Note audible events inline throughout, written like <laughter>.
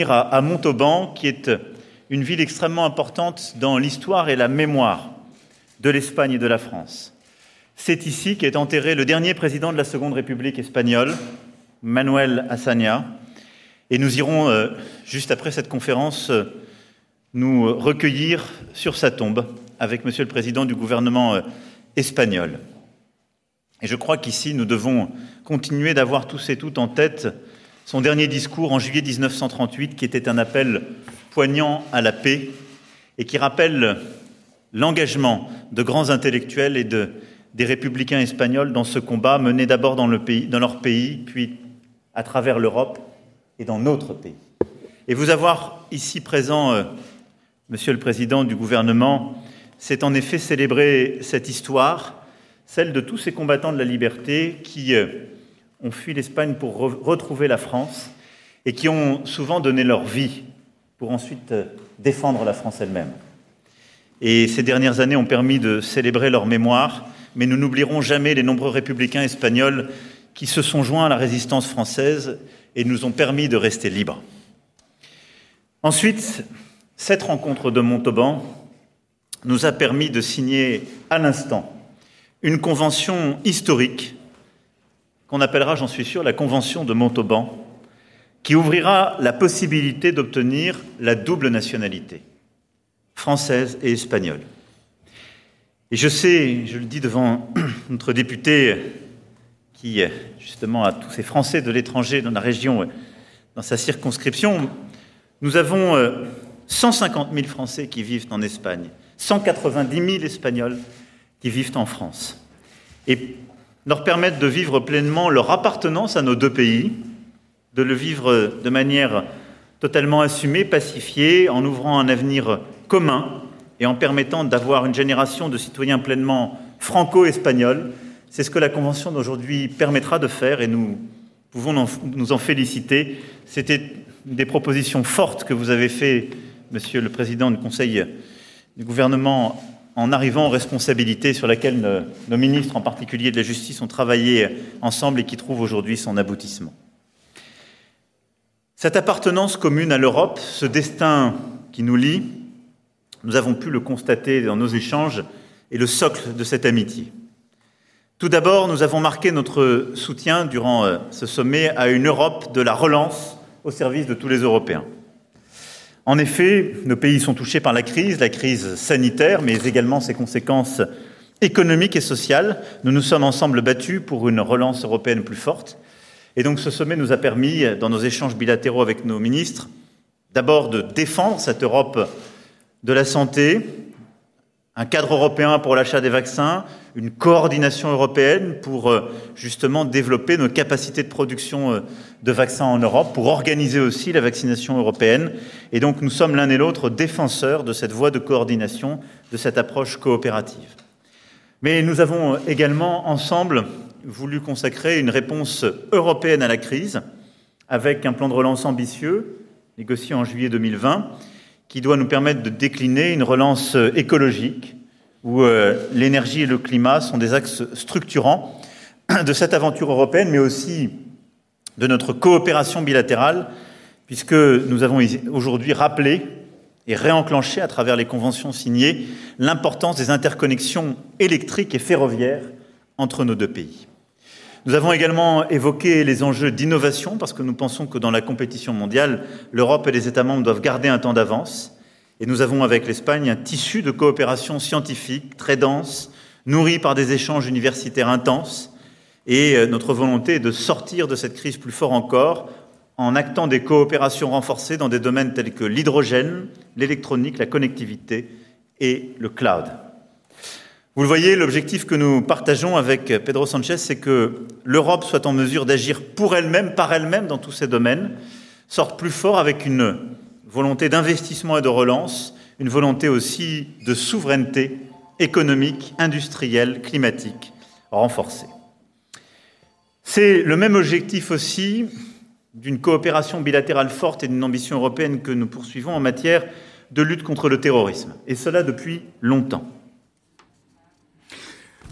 à, Montauban, qui est une ville extrêmement importante dans l'histoire et la mémoire de l'Espagne et de la France. C'est ici qu'est enterré le dernier président de la Seconde République espagnole, Manuel Assania, et nous irons, euh, juste après cette conférence, euh, nous recueillir sur sa tombe avec Monsieur le Président du gouvernement euh, espagnol. Et je crois qu'ici, nous devons continuer d'avoir tous et toutes en tête son dernier discours en juillet 1938, qui était un appel poignant à la paix et qui rappelle l'engagement de grands intellectuels et de, des républicains espagnols dans ce combat mené d'abord dans, dans, leur pays, puis à travers l'Europe et dans notre pays. Et vous avoir ici présent, euh, Monsieur le Président du gouvernement, c'est en effet célébrer cette histoire, celle de tous ces combattants de la liberté qui euh, ont fui l'Espagne pour re retrouver la France et qui ont souvent donné leur vie pour ensuite euh, défendre la France elle-même. Et ces dernières années ont permis de célébrer leur mémoire, mais nous n'oublierons jamais les nombreux républicains espagnols qui se sont joints à la résistance française et nous ont permis de rester libres. Ensuite, cette rencontre de Montauban nous a permis de signer à l'instant une convention historique qu'on appellera, j'en suis sûr, la Convention de Montauban, qui ouvrira la possibilité d'obtenir la double nationalité, française et espagnole. Et je sais, je le dis devant <clears throat> notre député qui, justement, a tous ces Français de l'étranger dans la région, dans sa circonscription, nous avons 150 euh, 000 Français qui vivent en Espagne, 190 000 Espagnols qui vivent en France. Leur permettre de vivre pleinement leur appartenance à nos deux pays, de le vivre de manière totalement assumée, pacifiée, en ouvrant un avenir commun et en permettant d'avoir une génération de citoyens pleinement franco-espagnols. C'est ce que la Convention d'aujourd'hui permettra de faire et nous pouvons nous en féliciter. C'était des propositions fortes que vous avez faites, Monsieur le Président du Conseil du gouvernement, en arrivant aux responsabilités sur lesquelles nos ministres, en particulier de la justice, ont travaillé ensemble et qui trouvent aujourd'hui son aboutissement. Cette appartenance commune à l'Europe, ce destin qui nous lie, nous avons pu le constater dans nos échanges et le socle de cette amitié. Tout d'abord, nous avons marqué notre soutien durant euh, ce sommet à une Europe de la relance au service de tous les Européens. En effet, nos pays sont touchés par la crise, la crise sanitaire, mais également ses conséquences économiques et sociales. Nous nous sommes ensemble battus pour une relance européenne plus forte et donc ce sommet nous a permis, dans nos échanges bilatéraux avec nos ministres, d'abord de défendre cette Europe de la santé, un cadre européen pour l'achat des vaccins, une coordination européenne pour euh, justement développer nos capacités de production euh, de vaccins en Europe, pour organiser aussi la vaccination européenne. Et donc nous sommes l'un et l'autre défenseurs de cette voie de coordination, de cette approche coopérative. Mais nous avons également ensemble voulu consacrer une réponse européenne à la crise avec un plan de relance ambitieux, négocié en juillet 2020, qui doit nous permettre de décliner une relance écologique où euh, l'énergie et le climat sont des axes structurants de cette aventure européenne, mais aussi de notre coopération bilatérale, puisque nous avons aujourd'hui rappelé et réenclenché à travers les conventions signées l'importance des interconnexions électriques et ferroviaires entre nos deux pays. Nous avons également évoqué les enjeux d'innovation parce que nous pensons que dans la compétition mondiale, l'Europe et les États membres doivent garder un temps d'avance. Et nous avons avec l'Espagne un tissu de coopération scientifique très dense, nourri par des échanges universitaires intenses. Et euh, notre volonté est de sortir de cette crise plus fort encore en actant des coopérations renforcées dans des domaines tels que l'hydrogène, l'électronique, la connectivité et le cloud. Vous le voyez, l'objectif que nous partageons avec Pedro Sanchez, c'est que l'Europe soit en mesure d'agir pour elle-même, par elle-même, dans tous ces domaines, sorte plus fort avec une volonté d'investissement et de relance, une volonté aussi de souveraineté économique, industrielle, climatique renforcée. C'est le même objectif aussi d'une coopération bilatérale forte et d'une ambition européenne que nous poursuivons en matière de lutte contre le terrorisme, et cela depuis longtemps.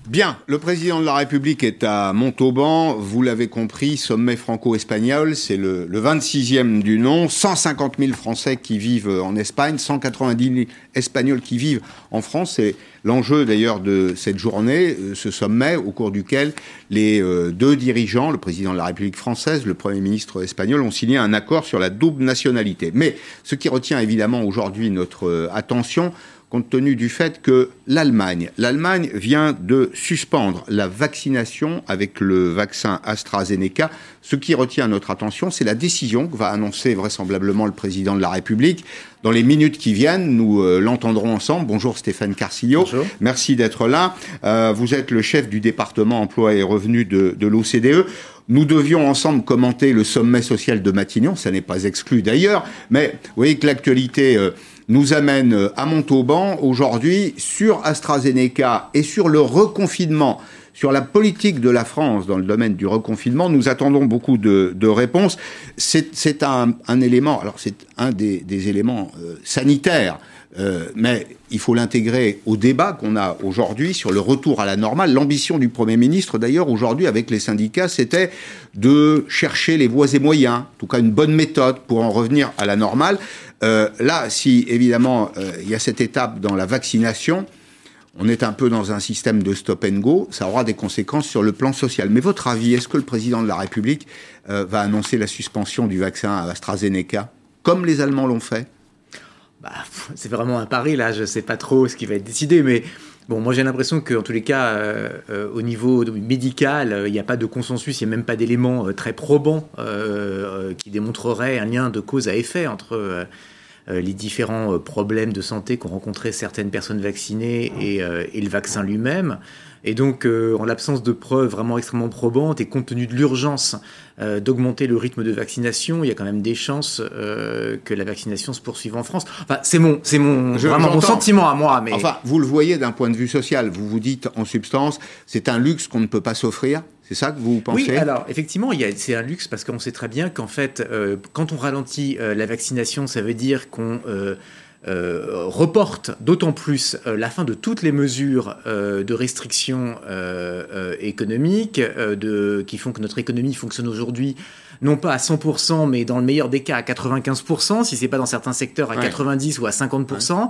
Bien, le président de la République est à Montauban, vous l'avez compris, sommet franco-espagnol, c'est le, 26e du nom, 150 000 Français qui vivent en Espagne, 190 000 Espagnols qui vivent en France, c'est l'enjeu d'ailleurs de cette journée, euh, ce sommet au cours duquel les euh, deux dirigeants, le président de la République française, le Premier ministre espagnol, ont signé un accord sur la double nationalité. Mais ce qui retient évidemment aujourd'hui notre euh, attention, compte tenu du fait que l'Allemagne, l'Allemagne vient de suspendre la vaccination avec le vaccin AstraZeneca. Ce qui retient notre attention, c'est la décision que va annoncer vraisemblablement le président de la République. Dans les minutes qui viennent, nous euh, l'entendrons ensemble. Bonjour Stéphane Carcillo. Bonjour. Merci d'être là. Euh, vous êtes le chef du département emploi et revenus de, de l'OCDE. Nous devions ensemble commenter le sommet social de Matignon, ça n'est pas exclu d'ailleurs, mais vous voyez que l'actualité euh, nous amène euh, à Montauban aujourd'hui sur AstraZeneca et sur le reconfinement sur la politique de la France dans le domaine du reconfinement, nous attendons beaucoup de, réponses. C'est un, élément, alors c'est un des, éléments euh, sanitaires, euh, mais il faut l'intégrer au débat qu'on a aujourd'hui sur le retour à la normale. L'ambition du Premier ministre, d'ailleurs, aujourd'hui, avec les syndicats, c'était de chercher les voies et moyens, en tout cas une bonne méthode pour en revenir à la normale. Euh, là, si évidemment euh, il y a cette étape dans la vaccination, on est un peu dans un système de stop and go, ça aura des conséquences sur le plan social. Mais votre avis, est-ce que le président de la République euh, va annoncer la suspension du vaccin à AstraZeneca, comme les Allemands l'ont fait? Bah, C'est vraiment un pari, là, je ne sais pas trop ce qui va être décidé, mais Bon, moi j'ai l'impression qu'en tous les cas, au niveau médical, il n'y a pas de consensus, il n'y a même pas d'éléments très probants qui démontreraient un lien de cause à effet entre euh, les différents euh, problèmes de santé qu'ont rencontré certaines personnes vaccinées et, euh, le vaccin lui-même. Et donc, en l'absence de preuves vraiment extrêmement probantes et compte tenu de l'urgence d'augmenter le rythme de vaccination, il y a quand même des chances que la vaccination se poursuive en France. Enfin, c'est mon, c'est mon, vraiment mon sentiment à moi. Mais... Enfin, vous le voyez d'un point de vue social. Vous vous dites, en substance, c'est un luxe qu'on ne peut pas s'offrir. C'est ça que vous pensez? Oui, alors effectivement, c'est un luxe parce qu'on sait très bien qu'en fait, euh, quand on ralentit euh, la vaccination, ça veut dire qu'on euh, reporte d'autant plus la fin de toutes les mesures de restriction économiques de, qui font que notre économie fonctionne aujourd'hui non pas à 100%, mais dans le meilleur des cas à 95%, si c'est pas dans certains secteurs à 90 ou à 50%.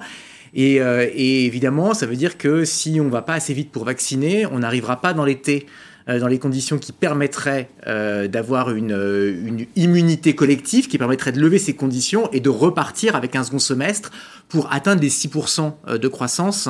Et, et, évidemment, ça veut dire que si on va pas assez vite pour vacciner, on n'arrivera pas dans l'été. euh, dans les conditions qui permettraient euh, d'avoir une, euh, une, immunité collective, qui permettrait de lever ces conditions et de repartir avec un second semestre pour atteindre les 6% de croissance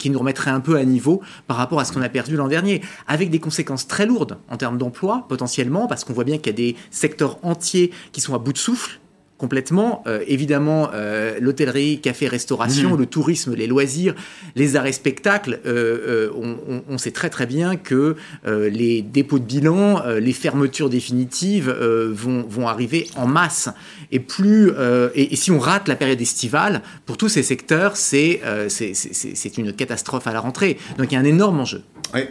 qui nous remettrait un peu à niveau par rapport à ce qu'on a perdu l'an dernier, avec des conséquences très lourdes en termes d'emploi potentiellement, parce qu'on voit bien qu'il y a des secteurs entiers qui sont à bout de souffle complètement. Euh, évidemment, euh, l'hôtellerie, café, restauration, mmh. le tourisme, les loisirs, les arrêts spectacles, euh, on, sait très très bien que les dépôts de bilan, les fermetures définitives vont, vont arriver en masse. Et plus et, si on rate la période estivale, pour tous ces secteurs, c'est c'est une catastrophe à la rentrée. Donc il y a un énorme enjeu.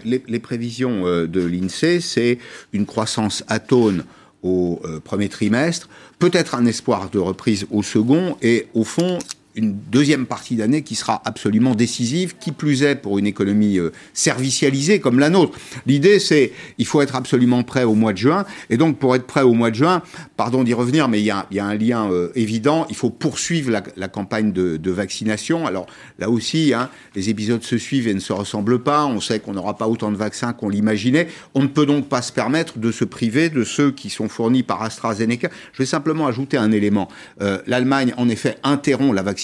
les, les, prévisions de l'INSEE, c'est une croissance atone au premier trimestre, peut-être un espoir de reprise au second, et au fond, une deuxième partie d'année qui sera absolument décisive, qui plus est pour une économie euh, servicialisée comme la nôtre. L'idée, c'est il faut être absolument prêt au mois de juin, et donc pour être prêt au mois de juin, pardon d'y revenir, mais il y a, un lien euh, évident, il faut poursuivre la, campagne de, de, vaccination. Alors là aussi, hein, les épisodes se suivent et ne se ressemblent pas, on sait qu'on n'aura pas autant de vaccins qu'on l'imaginait, on ne peut donc pas se permettre de se priver de ceux qui sont fournis par AstraZeneca. Je vais simplement ajouter un élément. Euh, L'Allemagne, en effet, interrompt la vaccination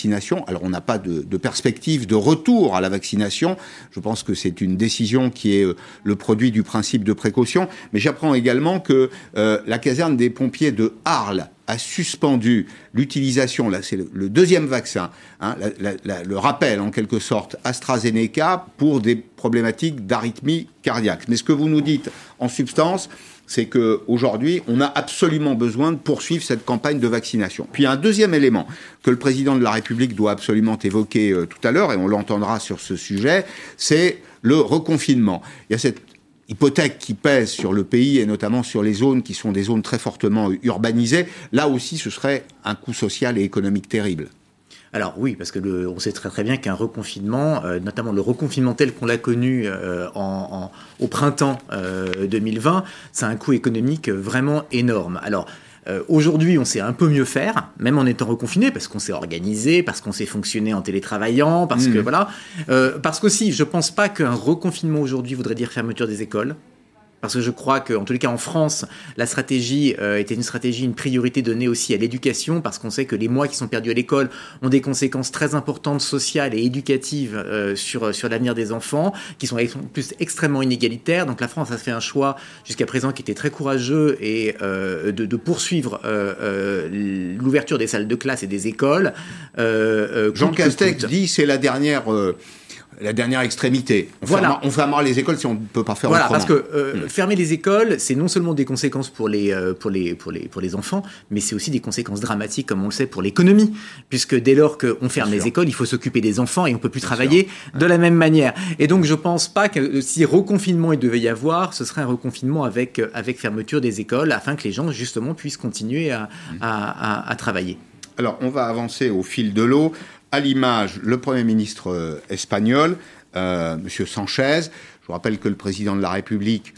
alors on n'a pas de, perspective de retour à la vaccination. Je pense que c'est une décision qui est euh, le produit du principe de précaution. Mais j'apprends également que euh, la caserne des pompiers de Arles a suspendu l'utilisation, là c'est le, deuxième vaccin, hein, le rappel en quelque sorte AstraZeneca pour des problématiques d'arythmie cardiaque. Mais ce que vous nous dites en substance, c'est qu'aujourd'hui, on a absolument besoin de poursuivre cette campagne de vaccination. Puis un deuxième élément que le président de la République doit absolument évoquer euh, tout à l'heure, et on l'entendra sur ce sujet, c'est le reconfinement. Il y a cette hypothèque qui pèse sur le pays et notamment sur les zones qui sont des zones très fortement urbanisées. Là aussi, ce serait un coût social et économique terrible. Alors oui, parce que le, on sait très très bien qu'un reconfinement, euh, notamment le reconfinement tel qu'on l'a connu euh, en, au printemps 2020, ça a un coût économique vraiment énorme. Alors Aujourd'hui, on sait un peu mieux faire, même en étant reconfiné, parce qu'on s'est organisé, parce qu'on s'est fonctionné en télétravaillant, parce que mmh. voilà, parce qu'aussi, je pense pas qu'un reconfinement aujourd'hui voudrait dire fermeture des écoles. Parce que je crois qu'en tous les cas en France, la stratégie euh, était une stratégie, une priorité donnée aussi à l'éducation, parce qu'on sait que les mois qui sont perdus à l'école ont des conséquences très importantes sociales et éducatives euh, sur, sur l'avenir des enfants, qui sont en plus extrêmement inégalitaires. Donc la France a fait un choix jusqu'à présent qui était très courageux et euh, de, de, poursuivre l'ouverture des salles de classe et des écoles. Jean Castex dit c'est la dernière la dernière extrémité. On, voilà. on fermera les écoles si on ne peut pas faire voilà, autrement. parce que euh, hmm. fermer les écoles, c'est non seulement des conséquences pour les, euh, pour les, pour les, pour les enfants, mais c'est aussi des conséquences dramatiques, comme on le sait, pour l'économie. Puisque dès lors qu'on ferme les écoles, il faut s'occuper des enfants et on peut plus travailler de la même manière. Et donc, je pense pas que si reconfinement il devait y avoir, ce serait un reconfinement avec, avec fermeture des écoles, afin que les gens, justement, puissent continuer à, à, à travailler. Alors, on va avancer au fil de l'eau à l'image le Premier ministre euh, espagnol, euh, M. Sanchez. Je vous rappelle que le président de la République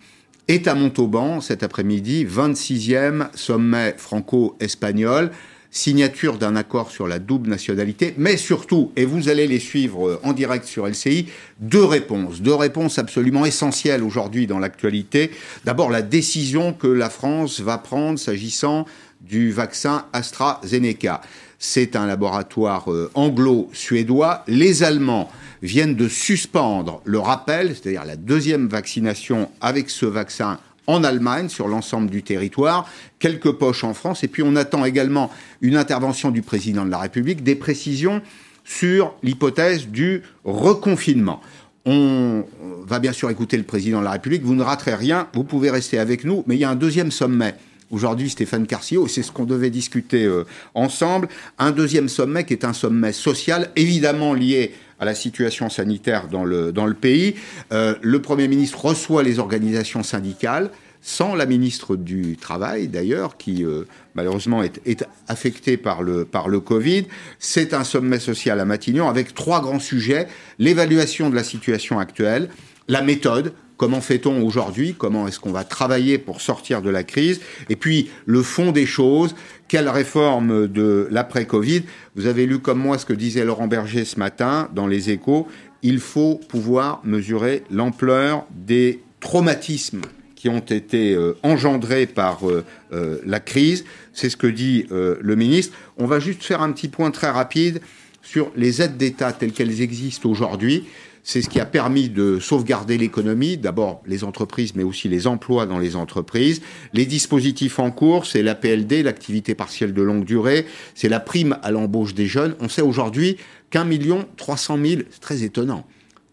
est à Montauban cet après-midi, 26e sommet franco-espagnol, signature d'un accord sur la double nationalité, mais surtout, et vous allez les suivre euh, en direct sur LCI, deux réponses, deux réponses absolument essentielles aujourd'hui dans l'actualité. D'abord, la décision que la France va prendre s'agissant du vaccin AstraZeneca. C'est un laboratoire euh, anglo-suédois. Les Allemands viennent de suspendre le rappel, c'est-à-dire la deuxième vaccination avec ce vaccin en Allemagne, sur l'ensemble du territoire, quelques poches en France, et puis on attend également une intervention du président de la République, des précisions sur l'hypothèse du reconfinement. On va bien sûr écouter le président de la République, vous ne raterez rien, vous pouvez rester avec nous, mais il y a un deuxième sommet aujourd'hui Stéphane Carcio, c'est ce qu'on devait discuter euh, ensemble. Un deuxième sommet qui est un sommet social, évidemment lié à la situation sanitaire dans le, dans le pays. Euh, le Premier ministre reçoit les organisations syndicales, sans la ministre du Travail d'ailleurs, qui euh, malheureusement est, est, affectée par le, par le Covid. C'est un sommet social à Matignon avec trois grands sujets. L'évaluation de la situation actuelle, la méthode, Comment fait-on aujourd'hui? Comment est-ce qu'on va travailler pour sortir de la crise? Et puis, le fond des choses, quelle réforme de l'après-Covid? Vous avez lu comme moi ce que disait Laurent Berger ce matin dans les échos. Il faut pouvoir mesurer l'ampleur des traumatismes qui ont été euh, engendrés par euh, euh, la crise. C'est ce que dit le ministre. On va juste faire un petit point très rapide sur les aides d'État telles qu'elles existent aujourd'hui. C'est ce qui a permis de sauvegarder l'économie, d'abord les entreprises, mais aussi les emplois dans les entreprises. Les dispositifs en cours, c'est l'APLD, l'activité partielle de longue durée, c'est la prime à l'embauche des jeunes. On sait aujourd'hui qu'un million trois cent mille, c'est très étonnant,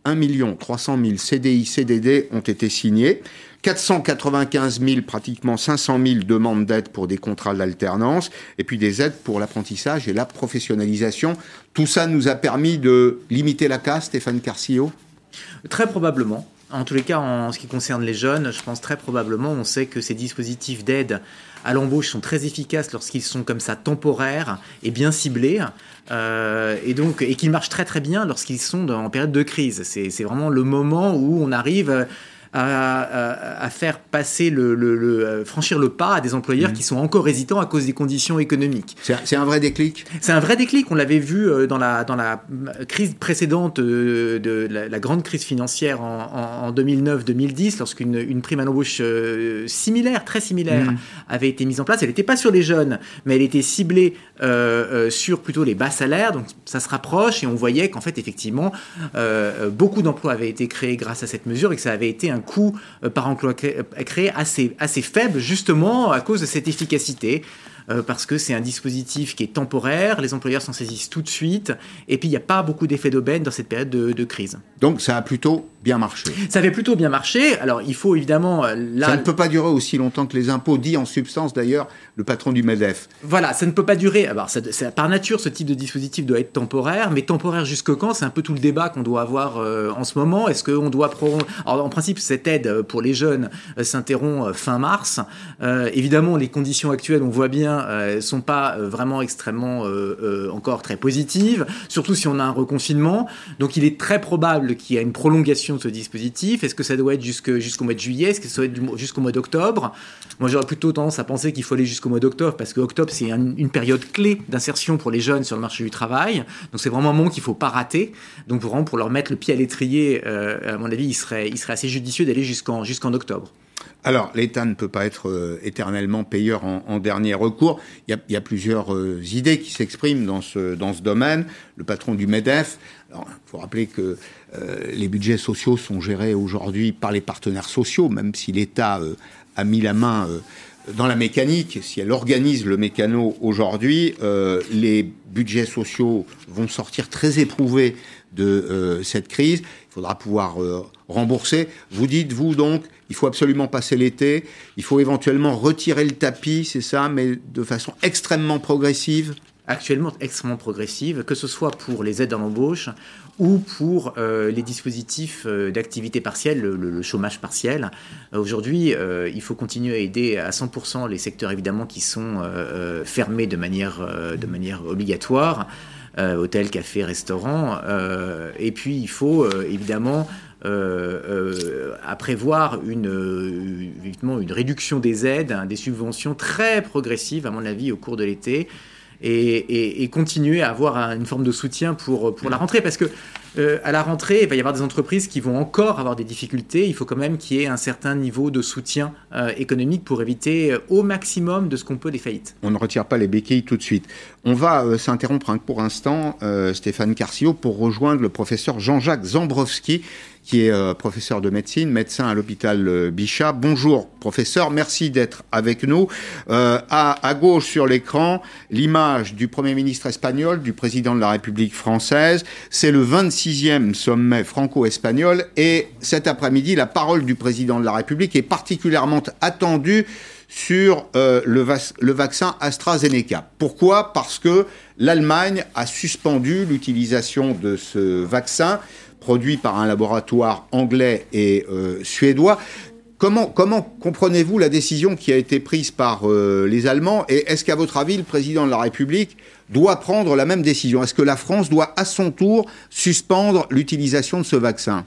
un million trois cent mille CDI, CDD ont été signés. 495 000, pratiquement 500 000 demandes d'aide pour des contrats d'alternance, et puis des aides pour l'apprentissage et la professionnalisation. Tout ça nous a permis de limiter la casse, Stéphane Carcillo? Très probablement. En tous les cas, en ce qui concerne les jeunes, je pense très probablement, on sait que ces dispositifs d'aide à l'embauche sont très efficaces lorsqu'ils sont comme ça temporaires et bien ciblés, euh, et donc et qu'ils marchent très très bien lorsqu'ils sont en période de crise. C'est vraiment le moment où on arrive à, faire passer le, euh, franchir le pas à des employeurs mmh. qui sont encore hésitants à cause des conditions économiques. C'est un vrai déclic? C'est un vrai déclic. On l'avait vu euh, dans la dans la crise précédente euh, de, la, grande crise financière en, 2009-2010, lorsqu'une une prime à l'embauche similaire, très similaire, mmh. avait été mise en place. Elle n'était pas sur les jeunes, mais elle était ciblée sur plutôt les bas salaires. Donc ça se rapproche et on voyait qu'en fait effectivement beaucoup d'emplois avaient été créés grâce à cette mesure et que ça avait été un coût euh, par emploi créé assez, assez faible, justement à cause de cette efficacité. Euh, parce que c'est un dispositif qui est temporaire, les employeurs s'en saisissent tout de suite, et puis il n'y a pas beaucoup d'effets d'aubaine dans cette période de, crise. Donc ça a plutôt bien marché. Ça avait plutôt bien marché. Alors il faut évidemment euh, là. Ça ne peut pas durer aussi longtemps que les impôts, dit en substance d'ailleurs le patron du Medef. Voilà, ça ne peut pas durer. Alors ça, par nature, ce type de dispositif doit être temporaire, mais temporaire jusque quand? C'est un peu tout le débat qu'on doit avoir euh, en ce moment. Est-ce qu'on doit Alors en principe, cette aide pour les jeunes s'interrompt fin mars. évidemment, les conditions actuelles, on voit bien moyens ne sont pas vraiment extrêmement encore très positives, surtout si on a un reconfinement. Donc il est très probable qu'il y ait une prolongation de ce dispositif. Est-ce que ça doit être jusqu'au mois de juillet? Est-ce que ça doit être jusqu'au mois d'octobre? Moi j'aurais plutôt tendance à penser qu'il faut aller jusqu'au mois d'octobre parce que octobre c'est une période clé d'insertion pour les jeunes sur le marché du travail. Donc c'est vraiment un moment qu'il faut pas rater. Donc vraiment pour leur mettre le pied à l'étrier, à mon avis, il serait, il serait assez judicieux d'aller jusqu'en jusqu'en octobre. Alors, l'État ne peut pas être euh, éternellement payeur en, dernier recours. Il y a, plusieurs euh, idées qui s'expriment dans ce, dans ce domaine. Le patron du MEDEF, il faut rappeler que euh, les budgets sociaux sont gérés aujourd'hui par les partenaires sociaux, même si l'État a mis la main dans la mécanique, si elle organise le mécano aujourd'hui, les budgets sociaux vont sortir très éprouvés de cette crise. Il faudra pouvoir rembourser. Vous dites, vous donc, il faut absolument passer l'été, il faut éventuellement retirer le tapis, c'est ça, mais de façon extrêmement progressive? Actuellement extrêmement progressive, que ce soit pour les aides à l'embauche ou pour euh, les dispositifs euh, d'activité partielle, le, chômage partiel. Euh, aujourd'hui, il faut continuer à aider à 100% les secteurs évidemment qui sont fermés de manière, de manière obligatoire, hôtels, cafés, restaurants. et puis, il faut évidemment euh, euh, à prévoir une, euh, réduction des aides, hein, des subventions très progressives, à mon avis, au cours de l'été, et, continuer à avoir une forme de soutien pour, pour la rentrée. Parce que à la rentrée, il va y avoir des entreprises qui vont encore avoir des difficultés. Il faut quand même qu'il y ait un certain niveau de soutien économique pour éviter au maximum de ce qu'on peut des faillites. On ne retire pas les béquilles tout de suite. On va s'interrompre pour instant, Stéphane Carcio, pour rejoindre le professeur Jean-Jacques Zambrowski qui est euh, professeur de médecine, médecin à l'hôpital euh, Bichat. Bonjour professeur, merci d'être avec nous. Euh, à, à, gauche sur l'écran, l'image du Premier ministre espagnol, du président de la République française. C'est le 26e sommet franco-espagnol et cet après-midi, la parole du président de la République est particulièrement attendue sur euh, le, vaccin AstraZeneca. Pourquoi? Parce que l'Allemagne a suspendu l'utilisation de ce vaccin produit par un laboratoire anglais et euh, suédois. Comment, comprenez-vous la décision qui a été prise par euh, les Allemands Et est-ce qu'à votre avis, le président de la République doit prendre la même décision? Est-ce que la France doit à son tour suspendre l'utilisation de ce vaccin?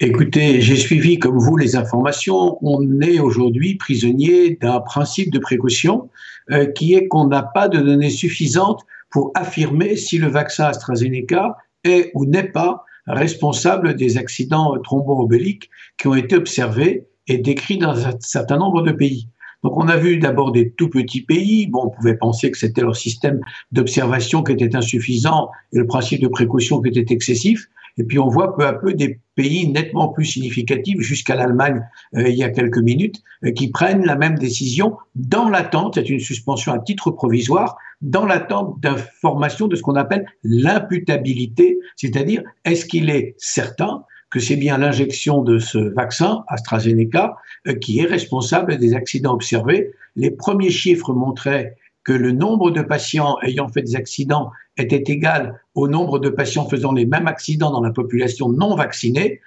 Écoutez, j'ai suivi comme vous les informations. On est aujourd'hui prisonnier d'un principe de précaution euh, qui est qu'on n'a pas de données suffisantes pour affirmer si le vaccin AstraZeneca est ou n'est pas responsable des accidents thromboemboliques qui ont été observés et décrits dans un certain nombre de pays. Donc on a vu d'abord des tout petits pays, bon on pouvait penser que c'était leur système d'observation qui était insuffisant et le principe de précaution qui était excessif, et puis on voit peu à peu des pays nettement plus significatifs, jusqu'à l'Allemagne euh, il y a quelques minutes, euh, qui prennent la même décision dans l'attente, c'est une suspension à titre provisoire, dans l'attente d'informations de ce qu'on appelle l'imputabilité, c'est-à-dire est-ce qu'il est certain que c'est bien l'injection de ce vaccin, AstraZeneca, euh, qui est responsable des accidents observés? Les premiers chiffres montraient que le nombre de patients ayant fait des accidents était égal au nombre de patients faisant les mêmes accidents dans la population non vaccinée,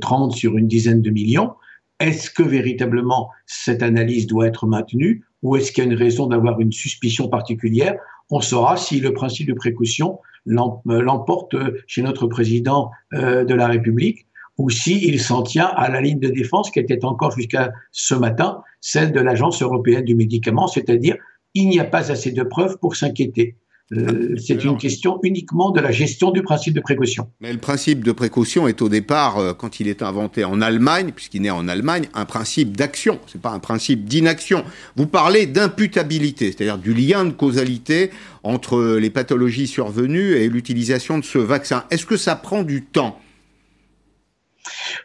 30 euh, sur une dizaine de millions. Est-ce que véritablement cette analyse doit être maintenue ou est-ce qu'il y a une raison d'avoir une suspicion particulière? On saura si le principe de précaution euh, l'emporte chez notre président euh, de la République ou s'il s'en tient à la ligne de défense qui était encore jusqu'à ce matin, celle de l'Agence européenne du médicament, c'est-à-dire il n'y a pas assez de preuves pour s'inquiéter. Euh, c'est une question uniquement de la gestion du principe de précaution. Mais le principe de précaution est au départ, euh, quand il est inventé en Allemagne, puisqu'il naît en Allemagne, un principe d'action. C'est pas un principe d'inaction. Vous parlez d'imputabilité, c'est-à-dire du lien de causalité entre les pathologies survenues et l'utilisation de ce vaccin. Est-ce que ça prend du temps?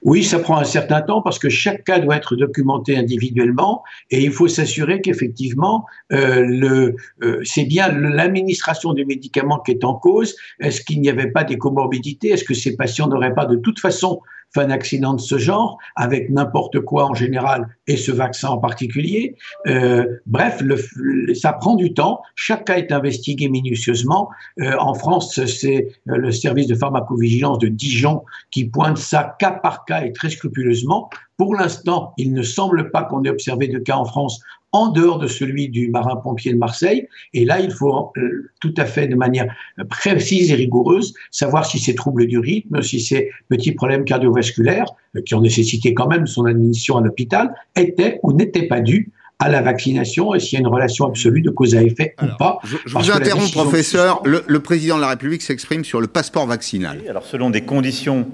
Oui, ça prend un certain temps parce que chaque cas doit être documenté individuellement et il faut s'assurer qu'effectivement, euh, euh, c'est bien l'administration du médicament qui est en cause. Est-ce qu'il n'y avait pas des comorbidités? Est-ce que ces patients n'auraient pas de toute façon un accident de ce genre, avec n'importe quoi en général et ce vaccin en particulier. Euh, bref, le, ça prend du temps. Chaque cas est investigué minutieusement. Euh, en France, c'est euh, le service de pharmacovigilance de Dijon qui pointe ça cas par cas et très scrupuleusement. Pour l'instant, il ne semble pas qu'on ait observé de cas en France en dehors de celui du marin-pompier de Marseille. Et là, il faut euh, tout à fait de manière précise et rigoureuse savoir si ces troubles du rythme, si ces petits problèmes cardiovasculaires, euh, qui ont nécessité quand même son admission à l'hôpital, étaient ou n'étaient pas dus à la vaccination et s'il y a une relation absolue de cause à effet ou pas. Je, vous interromps, professeur. Le, le, président de la République s'exprime sur le passeport vaccinal. alors, selon des conditions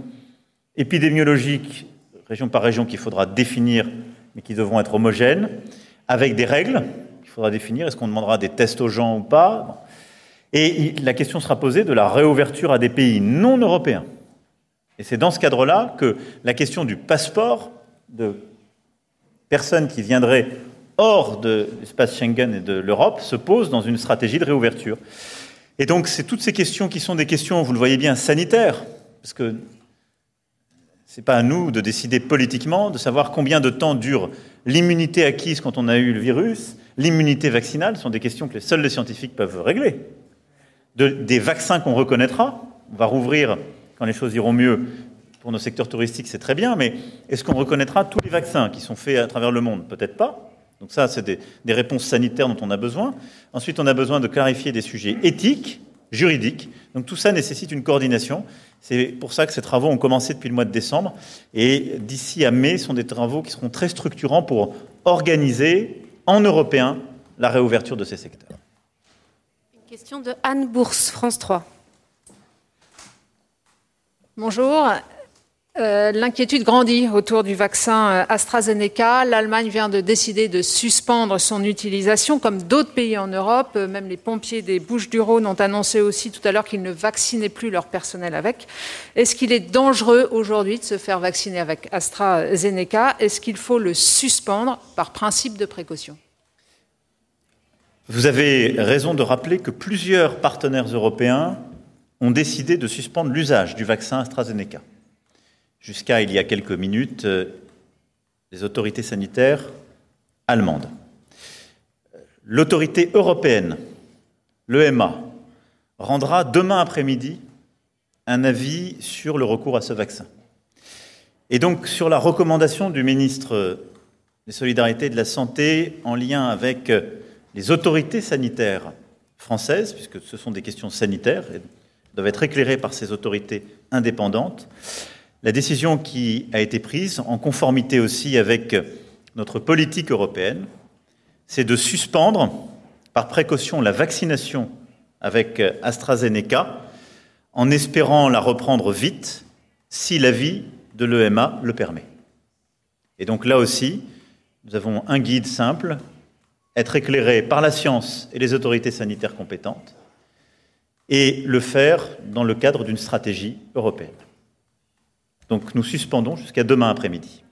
épidémiologiques, région par région, qu'il faudra définir, mais qui devront être homogènes, avec des règles qu'il faudra définir. Est-ce qu'on demandera des tests aux gens ou pas? Et la question sera posée de la réouverture à des pays non européens. Et c'est dans ce cadre-là que la question du passeport de personnes qui viendraient hors de l'espace Schengen et de l'Europe se pose dans une stratégie de réouverture. Et donc, c'est toutes ces questions qui sont des questions, vous le voyez bien, sanitaires, parce que ce n'est pas à nous de décider politiquement de savoir combien de temps dure l'immunité acquise quand on a eu le virus, l'immunité vaccinale, sont des questions que les seuls les scientifiques peuvent régler. De, des vaccins qu'on reconnaîtra, on va rouvrir quand les choses iront mieux pour nos secteurs touristiques, c'est très bien, mais est-ce qu'on reconnaîtra tous les vaccins qui sont faits à travers le monde? Peut-être pas. Donc ça, c'est des, réponses sanitaires dont on a besoin. Ensuite, on a besoin de clarifier des sujets éthiques, juridiques. Donc tout ça nécessite une coordination. C'est pour ça que ces travaux ont commencé depuis le mois de décembre. Et d'ici à mai, ce sont des travaux qui seront très structurants pour organiser en européen la réouverture de ces secteurs. Une question de Anne Bourse, France 3. Bonjour. Euh, L'inquiétude grandit autour du vaccin euh, AstraZeneca. L'Allemagne vient de décider de suspendre son utilisation, comme d'autres pays en Europe. Euh, même les pompiers des Bouches-du-Rhône ont annoncé aussi tout à l'heure qu'ils ne vaccinaient plus leur personnel avec. Est-ce qu'il est dangereux aujourd'hui de se faire vacciner avec AstraZeneca? Est-ce qu'il faut le suspendre par principe de précaution? Vous avez raison de rappeler que plusieurs partenaires européens ont décidé de suspendre l'usage du vaccin AstraZeneca jusqu'à il y a quelques minutes euh, les autorités sanitaires allemandes. L'autorité européenne, l'EMA, rendra demain après-midi un avis sur le recours à ce vaccin. Et donc sur la recommandation du ministre des Solidarités et de la Santé en lien avec les autorités sanitaires françaises, puisque ce sont des questions sanitaires et doivent être éclairées par ces autorités indépendantes, la décision qui a été prise, en conformité aussi avec notre politique européenne, c'est de suspendre par précaution la vaccination avec AstraZeneca en espérant la reprendre vite si l'avis de l'EMA le permet. Et donc là aussi, nous avons un guide simple, être éclairé par la science et les autorités sanitaires compétentes, et le faire dans le cadre d'une stratégie européenne. Donc nous suspendons jusqu'à demain après-midi.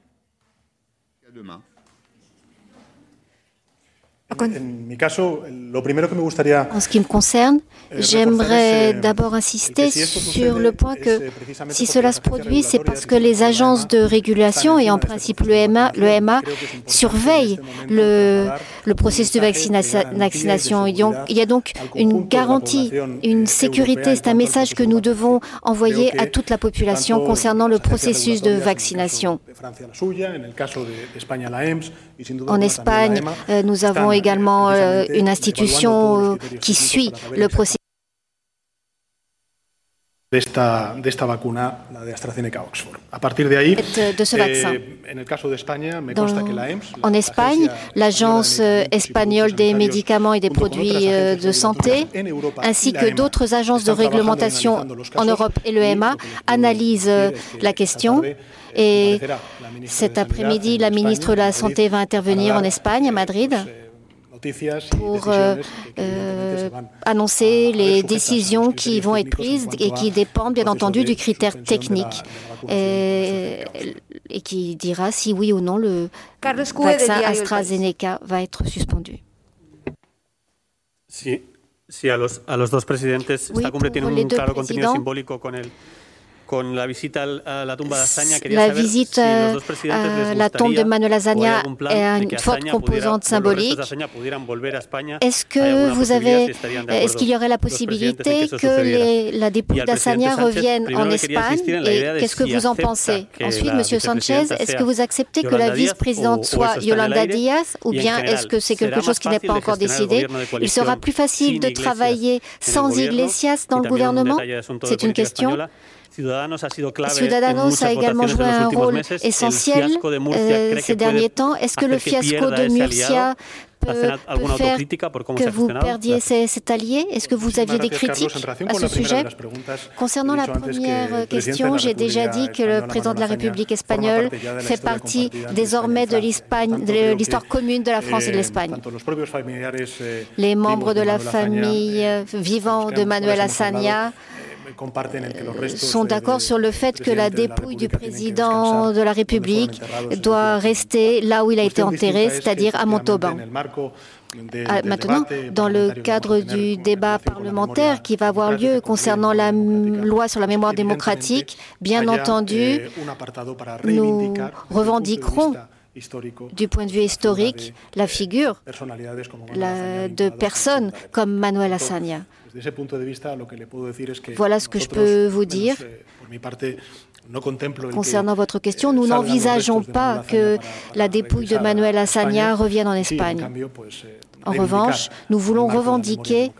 En ce qui me concerne, j'aimerais d'abord insister sur le point que si cela se produit, c'est parce que les agences de régulation et en principe le MA, le MA surveillent le, le processus de vaccination. Il y a donc une garantie, une sécurité. C'est un message que nous devons envoyer à toute la population concernant le processus de vaccination. En Espagne, euh, nous avons également euh, une institution qui suit le processus. De, esta, de esta vacuna, la de AstraZeneca Oxford. A partir de ahí, de ce vaccin. Eh, en el caso de España, me consta Dans, que la EMS, en Espagne, l'Agence espagnole des médicaments et des produits de santé, ainsi que d'autres agences de réglementation en Europe et l'EMA, analysent la question. Et cet après-midi, la ministre de la Santé va intervenir en Espagne, à Madrid pour euh, euh, annoncer les décisions qui vont être prises et qui dépendent bien entendu du critère technique. et, et qui dira si oui ou non le vaccin AstraZeneca va être suspendu. Sí, sí a, los, a los dos presidentes Oui, esta cumbre tiene pour les un claro contenido simbólico con el la visite à la tombe de Manuel Azaña est une forte composante symbolique. Est-ce que vous avez, est-ce qu'il y aurait la possibilité que la dépouille d'Azaña revienne en Espagne? et qu'est-ce que vous en pensez? Ensuite, Monsieur Sanchez, est-ce que vous acceptez que la vice-présidente soit Yolanda Díaz ou bien est-ce que c'est quelque chose qui n'est pas encore décidé? Il sera plus facile de travailler sans Iglesias dans le gouvernement C'est une question. Ciudadanos a également joué un rôle essentiel euh, ces derniers temps. Est-ce que le fiasco de Murcia peut, faire que vous perdiez cet allié? Est-ce que vous aviez des critiques à ce sujet? Concernant la première question, j'ai déjà dit que le président de la République espagnole fait partie désormais de l'histoire commune de la France et de l'Espagne. Les membres de la famille vivant de Manuel Assania sont d'accord sur le fait que la dépouille du président de la République doit rester là où il a été enterré, c'est-à-dire à Montauban. Ah, maintenant, dans le cadre du débat parlementaire qui va avoir lieu concernant la loi sur la mémoire démocratique, bien entendu, nous revendiquerons du point de vue historique la figure de personnes comme Manuel Assania. Voilà ce que je peux vous dire. Eh, Concernant votre question, nous n'envisageons pas que la dépouille de Manuel Assania revienne en Espagne. En revanche, nous voulons revendiquer,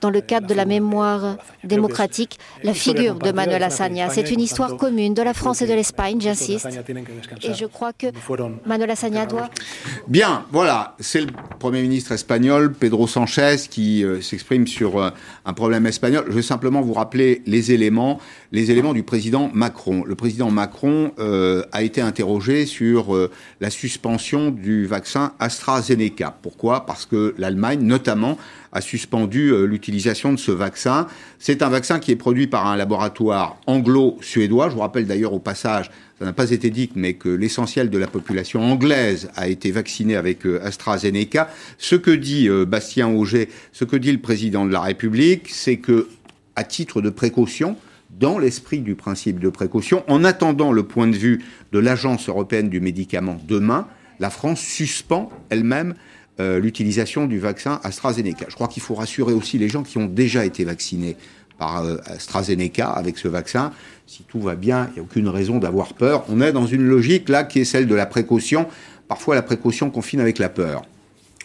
dans le cadre de la mémoire démocratique, la figure de Manuel Assania. C'est une histoire commune de la France et de l'Espagne, j'insiste. Et je crois que Manuel Assania doit... Bien, voilà, c'est le Premier ministre espagnol, Pedro Sanchez, qui euh, s'exprime sur euh, un problème espagnol. Je vais simplement vous rappeler les éléments, les éléments du président Macron. Le président Macron euh, a été interrogé sur la suspension du vaccin AstraZeneca. Pourquoi? Parce que l'Allemagne, notamment, a suspendu euh, l'utilisation de ce vaccin. C'est un vaccin qui est produit par un laboratoire anglo-suédois. Je vous rappelle d'ailleurs au passage, ça n'a pas été dit, mais que l'essentiel de la population anglaise a été vaccinée avec euh, AstraZeneca. Ce que dit euh, Bastien Auger, ce que dit le président de la République, c'est que, à titre de précaution, dans l'esprit du principe de précaution, en attendant le point de vue de l'Agence européenne du médicament demain, la France suspend elle-même euh, l'utilisation du vaccin AstraZeneca. Je crois qu'il faut rassurer aussi les gens qui ont déjà été vaccinés par euh, AstraZeneca avec ce vaccin. Si tout va bien, il n'y a aucune raison d'avoir peur. On est dans une logique là qui est celle de la précaution. Parfois, la précaution confine avec la peur.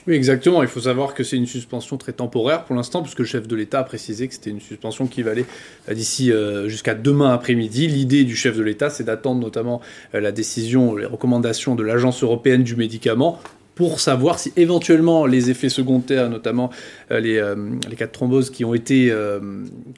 Oui, exactement. Il faut savoir que c'est une suspension très temporaire pour l'instant, puisque le chef de l'État a précisé que c'était une suspension qui valait euh, d'ici jusqu'à demain après-midi. L'idée du chef de l'État, c'est d'attendre notamment la décision, les recommandations de l'Agence européenne du médicament pour savoir si éventuellement les effets secondaires, notamment euh, les, euh, les, cas de thrombose qui ont été euh,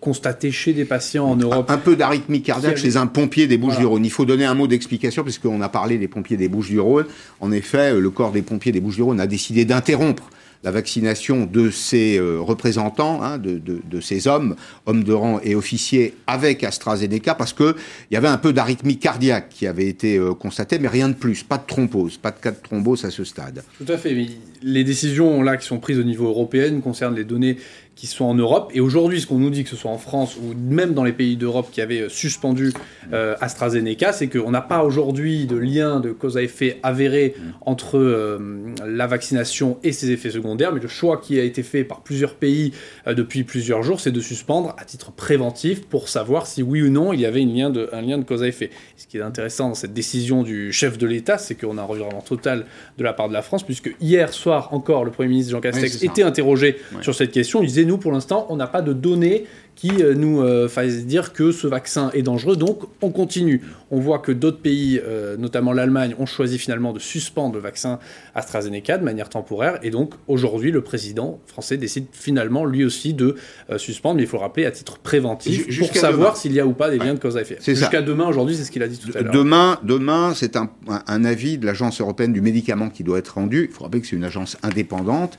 constatés chez des patients en Europe. Un, peu d'arythmie cardiaque chez un pompier des Bouches-du-Rhône. Il faut donner un mot d'explication puisqu'on a parlé des pompiers des Bouches-du-Rhône. En effet, le corps des pompiers des Bouches-du-Rhône a décidé d'interrompre la vaccination de ces euh, représentants, hein, de, ces hommes, hommes de rang et officiers avec AstraZeneca, parce qu'il y avait un peu d'arythmie cardiaque qui avait été euh, constatée, mais rien de plus, pas de thrombose, pas de cas de thrombose à ce stade. Tout à fait, mais les décisions là qui sont prises au niveau européen concernent les données qui sont en Europe. Et aujourd'hui, ce qu'on nous dit, que ce soit en France ou même dans les pays d'Europe qui avaient euh, suspendu euh, AstraZeneca, c'est qu'on n'a pas aujourd'hui de lien de cause à effet avéré entre euh, la vaccination et ses effets secondaires. Mais le choix qui a été fait par plusieurs pays depuis plusieurs jours, c'est de suspendre à titre préventif pour savoir si oui ou non il y avait une lien de, un lien de cause à effet. Ce qui est intéressant dans cette décision du chef de l'État, c'est qu'on a un revirement total de la part de la France, puisque hier soir encore, le Premier ministre Jean Castex était interrogé sur cette question. Il disait nous, pour l'instant, on n'a pas de données qui euh, nous euh, fassent dire que ce vaccin est dangereux. Donc, on continue. On voit que d'autres pays, euh, notamment l'Allemagne, ont choisi finalement de suspendre le vaccin AstraZeneca de manière temporaire. Et donc, aujourd'hui, le président français décide finalement, lui aussi, de suspendre, mais il faut le rappeler, à titre préventif, pour savoir s'il y a ou pas des liens de cause à effet. Jusqu'à demain, aujourd'hui, c'est ce qu'il a dit tout à l'heure. Demain, demain c'est un, un avis de l'Agence européenne du médicament qui doit être rendu. Il faut rappeler que c'est une agence indépendante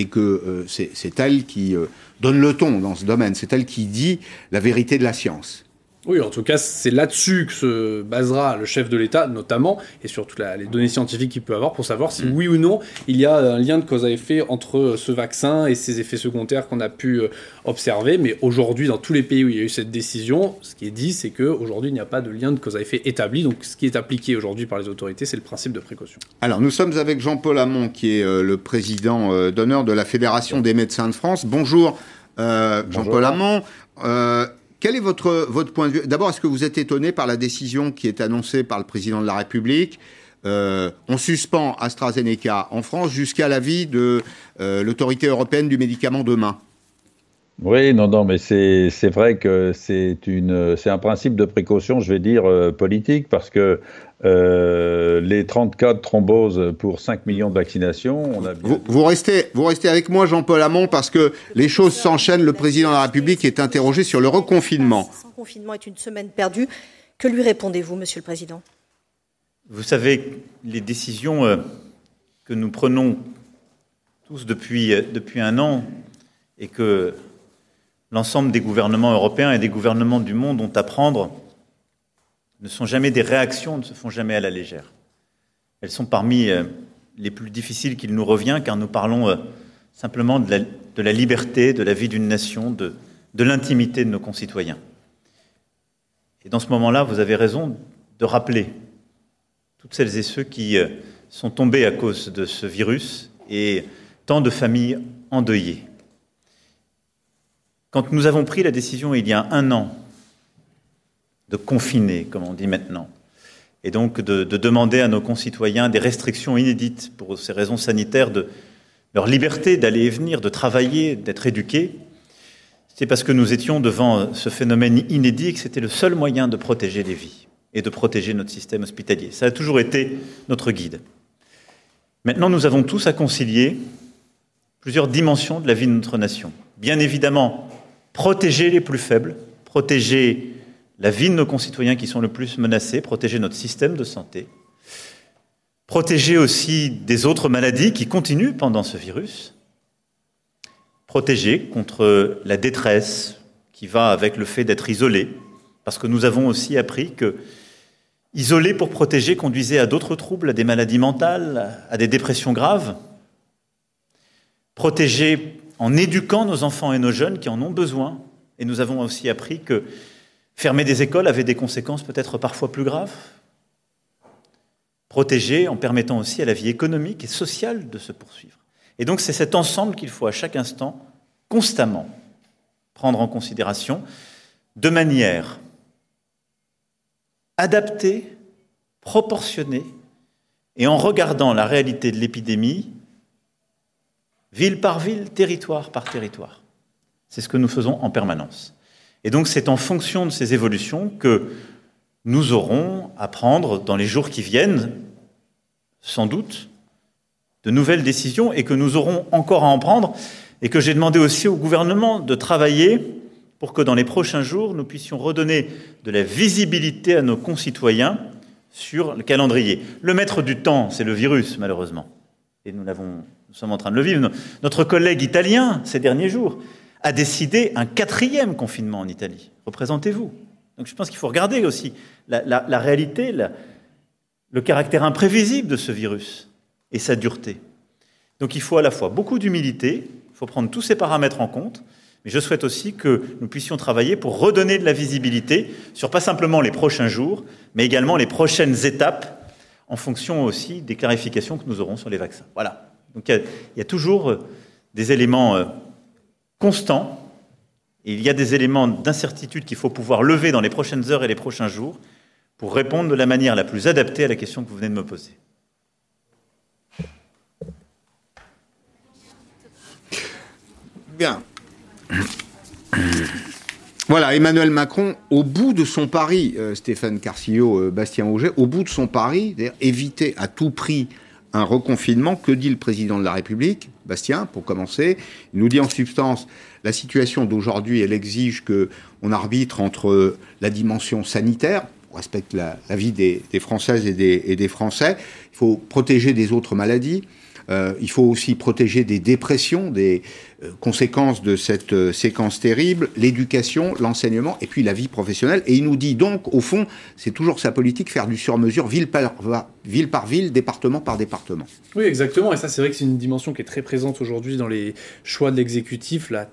et que euh, c'est elle qui euh, donne le ton dans ce domaine, c'est elle qui dit la vérité de la science. Oui, en tout cas, c'est là-dessus que se basera le chef de l'État, notamment, et surtout les données scientifiques qu'il peut avoir pour savoir si mm. oui ou non il y a un lien de cause à effet entre euh, ce vaccin et ses effets secondaires qu'on a pu euh, observer. Mais aujourd'hui, dans tous les pays où il y a eu cette décision, ce qui est dit, c'est qu'aujourd'hui, il n'y a pas de lien de cause à effet établi. Donc, ce qui est appliqué aujourd'hui par les autorités, c'est le principe de précaution. Alors, nous sommes avec Jean-Paul Hamon, qui est euh, le président d'honneur de la Fédération des médecins de France. Bonjour. Jean-Paul Hamon, quel est votre, point de vue? D'abord, est-ce que vous êtes étonné par la décision qui est annoncée par le président de la République euh, on suspend AstraZeneca en France jusqu'à l'avis de euh, l'autorité européenne du médicament demain. Oui, non, non, mais c'est vrai que c'est un principe de précaution, je vais dire, euh, politique, parce que euh, les 30 cas de thrombose pour 5 millions de vaccinations, on a bien... vous, restez, vous restez avec moi, Jean-Paul Hamon, parce que les choses s'enchaînent. Le président de la République est interrogé sur le reconfinement. Sans confinement est une semaine perdue. Que lui répondez-vous, Monsieur le Président? Vous savez, les décisions euh, que nous prenons tous depuis, euh, depuis un an et que l'ensemble des gouvernements européens et des gouvernements du monde ont à prendre ne sont jamais des réactions, ne se font jamais à la légère. Elles sont parmi euh, les plus difficiles qu'il nous revient, car nous parlons euh, simplement de la, liberté, de la vie d'une nation, de, l'intimité de nos concitoyens. Et dans ce moment-là, vous avez raison de rappeler toutes celles et ceux qui euh, sont tombés à cause de ce virus et tant de familles endeuillées. Quand nous avons pris la décision il y a un an de confiner, comme on dit maintenant, et donc de, demander à nos concitoyens des restrictions inédites pour ces raisons sanitaires de leur liberté d'aller et venir, de travailler, d'être éduqués, c'est parce que nous étions devant ce phénomène inédit et que c'était le seul moyen de protéger les vies et de protéger notre système hospitalier. Ça a toujours été notre guide. Maintenant, nous avons tous à concilier plusieurs dimensions de la vie de notre nation. Bien évidemment, protéger les plus faibles, protéger la vie de nos concitoyens qui sont le plus menacés, protéger notre système de santé, protéger aussi des autres maladies qui continuent pendant ce virus, protéger contre la détresse qui va avec le fait d'être isolé, parce que nous avons aussi appris que isoler pour protéger conduisait à d'autres troubles, à des maladies mentales, à des dépressions graves, protéger en éduquant nos enfants et nos jeunes qui en ont besoin, et nous avons aussi appris que Fermer des écoles avait des conséquences peut-être parfois plus graves. Protéger en permettant aussi à la vie économique et sociale de se poursuivre. Et donc c'est cet ensemble qu'il faut à chaque instant constamment prendre en considération de manière adaptée, proportionnée, et en regardant la réalité de l'épidémie, ville par ville, territoire par territoire. C'est ce que nous faisons en permanence. Et donc c'est en fonction de ces évolutions que nous aurons à prendre dans les jours qui viennent, sans doute, de nouvelles décisions et que nous aurons encore à en prendre et que j'ai demandé aussi au gouvernement de travailler pour que dans les prochains jours, nous puissions redonner de la visibilité à nos concitoyens sur le calendrier. Le maître du temps, c'est le virus, malheureusement. Et nous, sommes en train de le vivre. Notre collègue italien, ces derniers jours, a décidé un quatrième confinement en Italie. Représentez-vous. Donc je pense qu'il faut regarder aussi la, réalité, le caractère imprévisible de ce virus et sa dureté. Donc il faut à la fois beaucoup d'humilité, il faut prendre tous ces paramètres en compte, mais je souhaite aussi que nous puissions travailler pour redonner de la visibilité sur pas simplement les prochains jours, mais également les prochaines étapes en fonction aussi des clarifications que nous aurons sur les vaccins. Voilà. Donc il y a, toujours des éléments euh, constant. il y a des éléments d'incertitude qu'il faut pouvoir lever dans les prochaines heures et les prochains jours pour répondre de la manière la plus adaptée à la question que vous venez de me poser. Bien. Voilà, Emmanuel Macron, au bout de son pari, euh, Stéphane Carcillo, euh, Bastien Auger, au bout de son pari, éviter à tout prix un reconfinement, que dit le président de la République Bastien, pour commencer? Il nous dit en substance, la situation d'aujourd'hui, elle exige que on arbitre entre la dimension sanitaire, on respecte la, vie des, Françaises et des, Français, il faut protéger des autres maladies, euh, il faut aussi protéger des dépressions, des, euh, conséquences de cette euh, séquence terrible, l'éducation, l'enseignement et puis la vie professionnelle. Et il nous dit donc, au fond, c'est toujours sa politique, faire du sur-mesure ville par, ville par ville, département par département. Oui, exactement. Et ça, c'est vrai que c'est une dimension qui est très présente aujourd'hui dans les choix de l'exécutif, la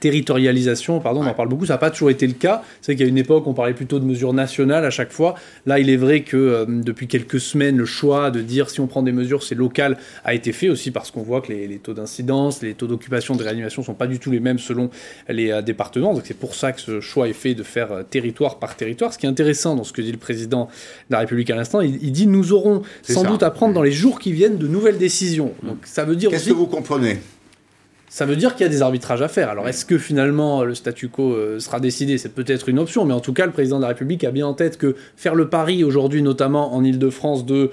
territorialisation, pardon, on en parle beaucoup. Ça n'a pas toujours été le cas. C'est vrai qu'il y a une époque, on parlait plutôt de mesures nationales à chaque fois. Là, il est vrai que euh, depuis quelques semaines, le choix de dire si on prend des mesures, c'est local, a été fait aussi parce qu'on voit que les, les taux d'incidence, les taux d'occupation de réanimation sont pas du tout les mêmes selon les euh, départements. Donc c'est pour ça que ce choix est fait de faire euh, territoire par territoire. Ce qui est intéressant dans ce que dit le président de la République à l'instant, il, dit nous aurons sans doute à prendre dans les jours qui viennent de nouvelles décisions. Donc ça veut dire Qu'est-ce que vous comprenez? Ça veut dire qu'il y a des arbitrages à faire. Alors, est-ce que finalement le statu quo euh, sera décidé? C'est peut-être une option, mais en tout cas, le président de la République a bien en tête que faire le pari aujourd'hui, notamment en Ile-de-France, de euh,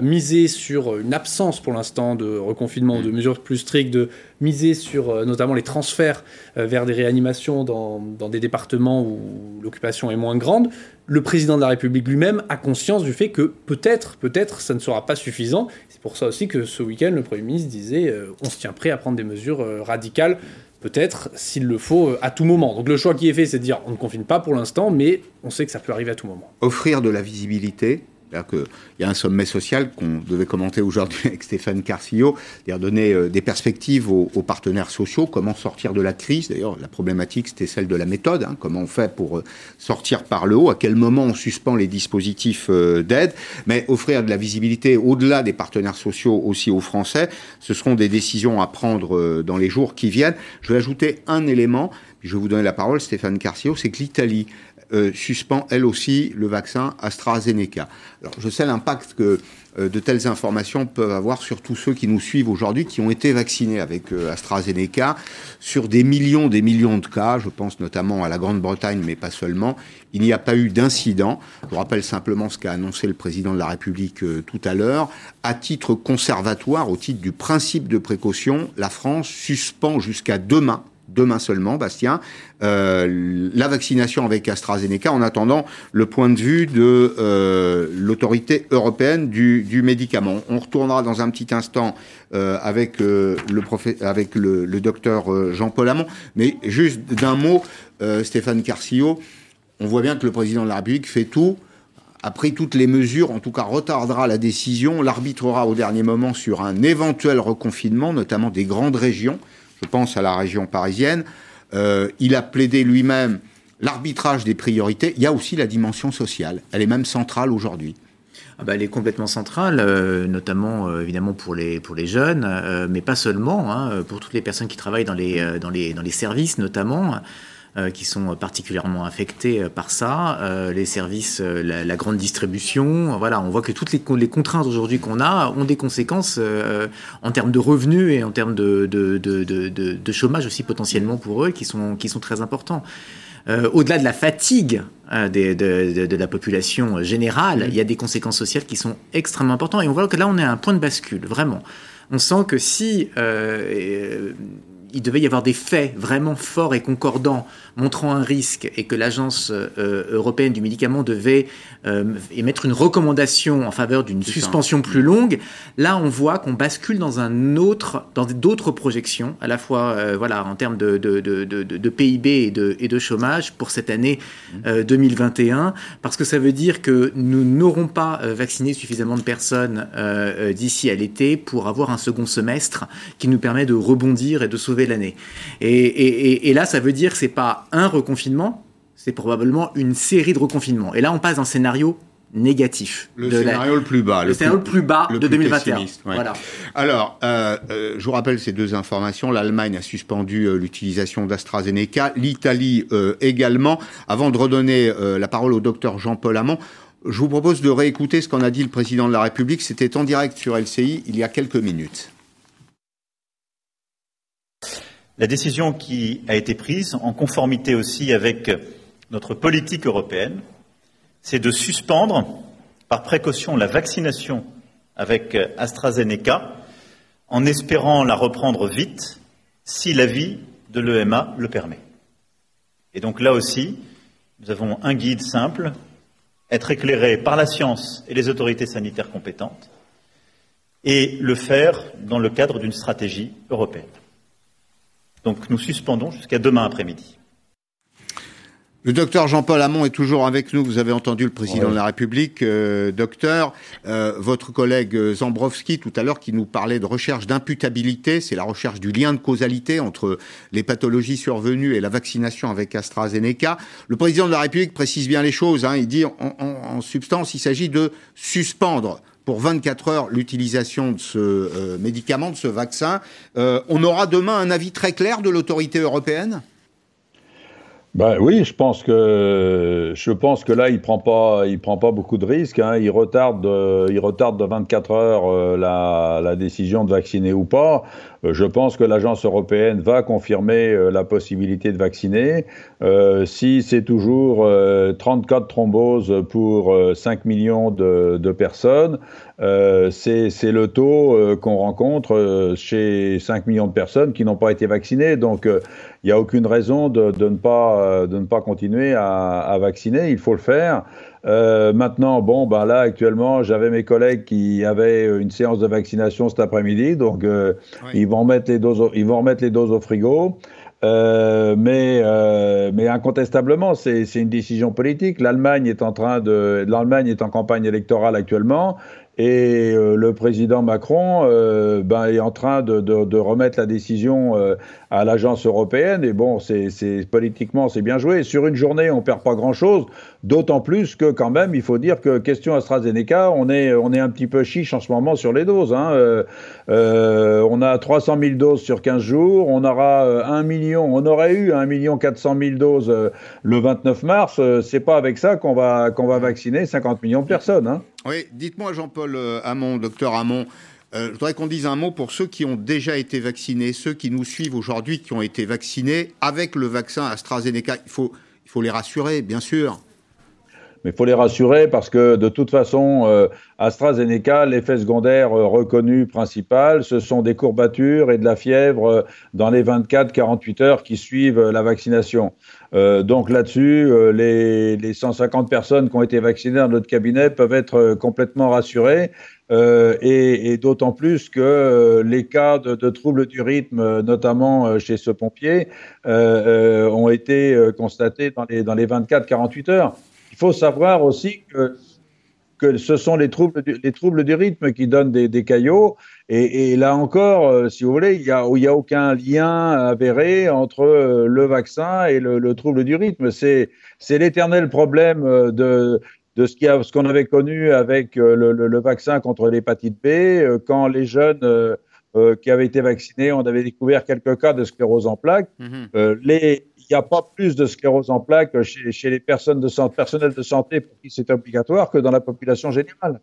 miser sur une absence pour l'instant de reconfinement ou de mesures plus strictes, de miser sur euh, notamment les transferts vers des réanimations dans, dans des départements où l'occupation est moins grande, le président de la République lui-même a conscience du fait que peut-être, peut-être, ça ne sera pas suffisant pour ça aussi que ce week-end, le Premier ministre disait euh, on se tient prêt à prendre des mesures euh, radicales, peut-être, s'il le faut, euh, à tout moment. Donc le choix qui est fait, c'est de dire on ne confine pas pour l'instant, mais on sait que ça peut arriver à tout moment. Offrir de la visibilité, il y a un sommet social qu'on devait commenter aujourd'hui <laughs> avec Stéphane Carcillo, c'est-à-dire donner euh, des perspectives aux, partenaires sociaux, comment sortir de la crise. D'ailleurs, la problématique, c'était celle de la méthode. Hein, comment on fait pour euh, sortir par le haut À quel moment on suspend les dispositifs euh, d'aide Mais offrir de la visibilité au-delà des partenaires sociaux aussi aux Français, ce seront des décisions à prendre dans les jours qui viennent. Je vais ajouter un élément. Je vais vous donner la parole, Stéphane Carcillo, c'est que l'Italie euh, suspend elle aussi le vaccin AstraZeneca. Alors je sais l'impact que euh, de telles informations peuvent avoir sur tous ceux qui nous suivent aujourd'hui, qui ont été vaccinés avec euh, AstraZeneca, sur des millions, des millions de cas, je pense notamment à la Grande-Bretagne, mais pas seulement, il n'y a pas eu d'incident. Je rappelle simplement ce qu'a annoncé le président de la République tout à l'heure. À titre conservatoire, au titre du principe de précaution, la France suspend jusqu'à demain demain seulement, Bastien, euh, la vaccination avec AstraZeneca en attendant le point de vue de euh, l'autorité européenne du, médicament. On retournera dans un petit instant euh, avec, le docteur Jean-Paul Hamon, mais juste d'un mot, Stéphane Carcillo, on voit bien que le président de la République fait tout a pris toutes les mesures, en tout cas retardera la décision, l'arbitrera au dernier moment sur un éventuel reconfinement, notamment des grandes régions je pense à la région parisienne. Euh, il a plaidé lui-même l'arbitrage des priorités. Il y a aussi la dimension sociale. Elle est même centrale aujourd'hui. Ah bah, elle est complètement centrale, euh, notamment euh, évidemment pour les, pour les jeunes, mais pas seulement, hein, pour toutes les personnes qui travaillent dans les, dans les, dans les services notamment. Euh, qui sont particulièrement affectés euh, par ça, euh, les services, la, grande distribution. Voilà, on voit que toutes les, les contraintes aujourd'hui qu'on a ont des conséquences en termes de revenus et en termes de, de, de, de, chômage aussi potentiellement pour eux qui sont, qui sont très importants. au-delà de la fatigue de, de, de, la population générale, il y a des conséquences sociales qui sont extrêmement importantes. Et on voit que là, on est à un point de bascule, vraiment. On sent que si il devait y avoir des faits vraiment forts et concordants montrant un risque et que l'agence euh, européenne du médicament devait euh, émettre une recommandation en faveur d'une suspension plus longue, là on voit qu'on bascule dans un autre, dans d'autres projections, à la fois euh, voilà en termes de, de, de, de, PIB et de, et de chômage pour cette année 2021, mmh. parce que ça veut dire que nous n'aurons pas vacciné suffisamment de personnes d'ici à l'été pour avoir un second semestre qui nous permet de rebondir et de sauver l'année. Et, et, et là, ça veut dire que c'est pas un reconfinement, c'est probablement une série de reconfinements. Et là, on passe d'un scénario négatif. Le scénario le plus bas. Le, scénario le plus bas de 2021. Voilà. Alors, euh, euh, je vous rappelle ces deux informations. L'Allemagne a suspendu euh, l'utilisation d'AstraZeneca, l'Italie également. Avant de redonner la parole au docteur Jean-Paul Hamon, je vous propose de réécouter ce qu'en a dit le président de la République. C'était en direct sur LCI il y a quelques minutes. La décision qui a été prise, en conformité aussi avec notre politique européenne, c'est de suspendre par précaution la vaccination avec AstraZeneca en espérant la reprendre vite si l'avis de l'EMA le permet. Et donc là aussi, nous avons un guide simple, être éclairé par la science et les autorités sanitaires compétentes, et le faire dans le cadre d'une stratégie européenne. Donc nous suspendons jusqu'à demain après-midi. Le docteur Jean-Paul Hamon est toujours avec nous. Vous avez entendu le président de la République, euh, docteur. Euh, votre collègue euh, Zambrovski tout à l'heure qui nous parlait de recherche d'imputabilité. C'est la recherche du lien de causalité entre les pathologies survenues et la vaccination avec AstraZeneca. Le président de la République précise bien les choses. Hein. Il dit en, en, substance, il s'agit de suspendre pour 24 heures l'utilisation de ce euh, médicament, de ce vaccin. Euh, on aura demain un avis très clair de l'autorité européenne? Ben oui, je pense que je pense que là il prend pas il prend pas beaucoup de risques. Hein. Il retarde il retarde de 24 heures euh, la, décision de vacciner ou pas. Euh, je pense que l'agence européenne va confirmer euh, la possibilité de vacciner. si c'est toujours 34 thromboses pour 5 millions de, personnes, c'est le taux qu'on rencontre chez 5 millions de personnes qui n'ont pas été vaccinées. Donc il n'y a aucune raison de, ne pas, euh, de ne pas continuer à vacciner. Il faut le faire. Euh, maintenant, bon, ben là, actuellement, j'avais mes collègues qui avaient une séance de vaccination cet après-midi, donc euh, ils vont remettre les doses, au, ils vont remettre les doses au frigo. Euh, mais, euh, mais incontestablement, c'est une décision politique. L'Allemagne est en train de, l'Allemagne est en campagne électorale actuellement. Et euh, le président Macron euh, ben, est en train de, de, de remettre la décision euh, à l'agence européenne. Et bon, c'est politiquement, c'est bien joué. Sur une journée, on perd pas grand-chose. D'autant plus que quand même, il faut dire que question AstraZeneca, on est, on est un petit peu chiche en ce moment sur les doses. Hein. on a 300 000 doses sur 15 jours. On aura 1 million, on aurait eu 1 million 400 000 doses le 29 mars. c'est pas avec ça qu'on va, qu'on va vacciner 50 millions de personnes. Hein. Oui, dites-moi Jean-Paul euh, Hamon, docteur Hamon, euh, je voudrais qu'on dise un mot pour ceux qui ont déjà été vaccinés, ceux qui nous suivent aujourd'hui, qui ont été vaccinés avec le vaccin AstraZeneca. Il faut, il faut les rassurer, bien sûr. Mais il faut les rassurer parce que de toute façon, euh, AstraZeneca, l'effet secondaire euh, reconnu principal, ce sont des courbatures et de la fièvre dans les 24-48 heures qui suivent la vaccination. donc là-dessus, les, les, 150 personnes qui ont été vaccinées dans notre cabinet peuvent être complètement rassurées. Et, et d'autant plus que les cas de, troubles du rythme, notamment chez ce pompier, ont été constatés dans les, dans les 24-48 heures. Il faut savoir aussi que, que ce sont les troubles, du, les troubles du rythme qui donnent des, des caillots. Et, là encore, euh, si vous voulez, il n'y a, y a aucun lien avéré entre euh, le vaccin et le, le trouble du rythme. C'est l'éternel problème euh, de, de ce qu'on avait connu avec le, le, le vaccin contre l'hépatite B, quand les jeunes euh, qui avaient été vaccinés, on avait découvert quelques cas de sclérose en plaques. Mm -hmm. euh, les, il n'y a pas plus de sclérose en plaques chez, chez les personnes de santé, personnel de santé pour qui c'est obligatoire que dans la population générale.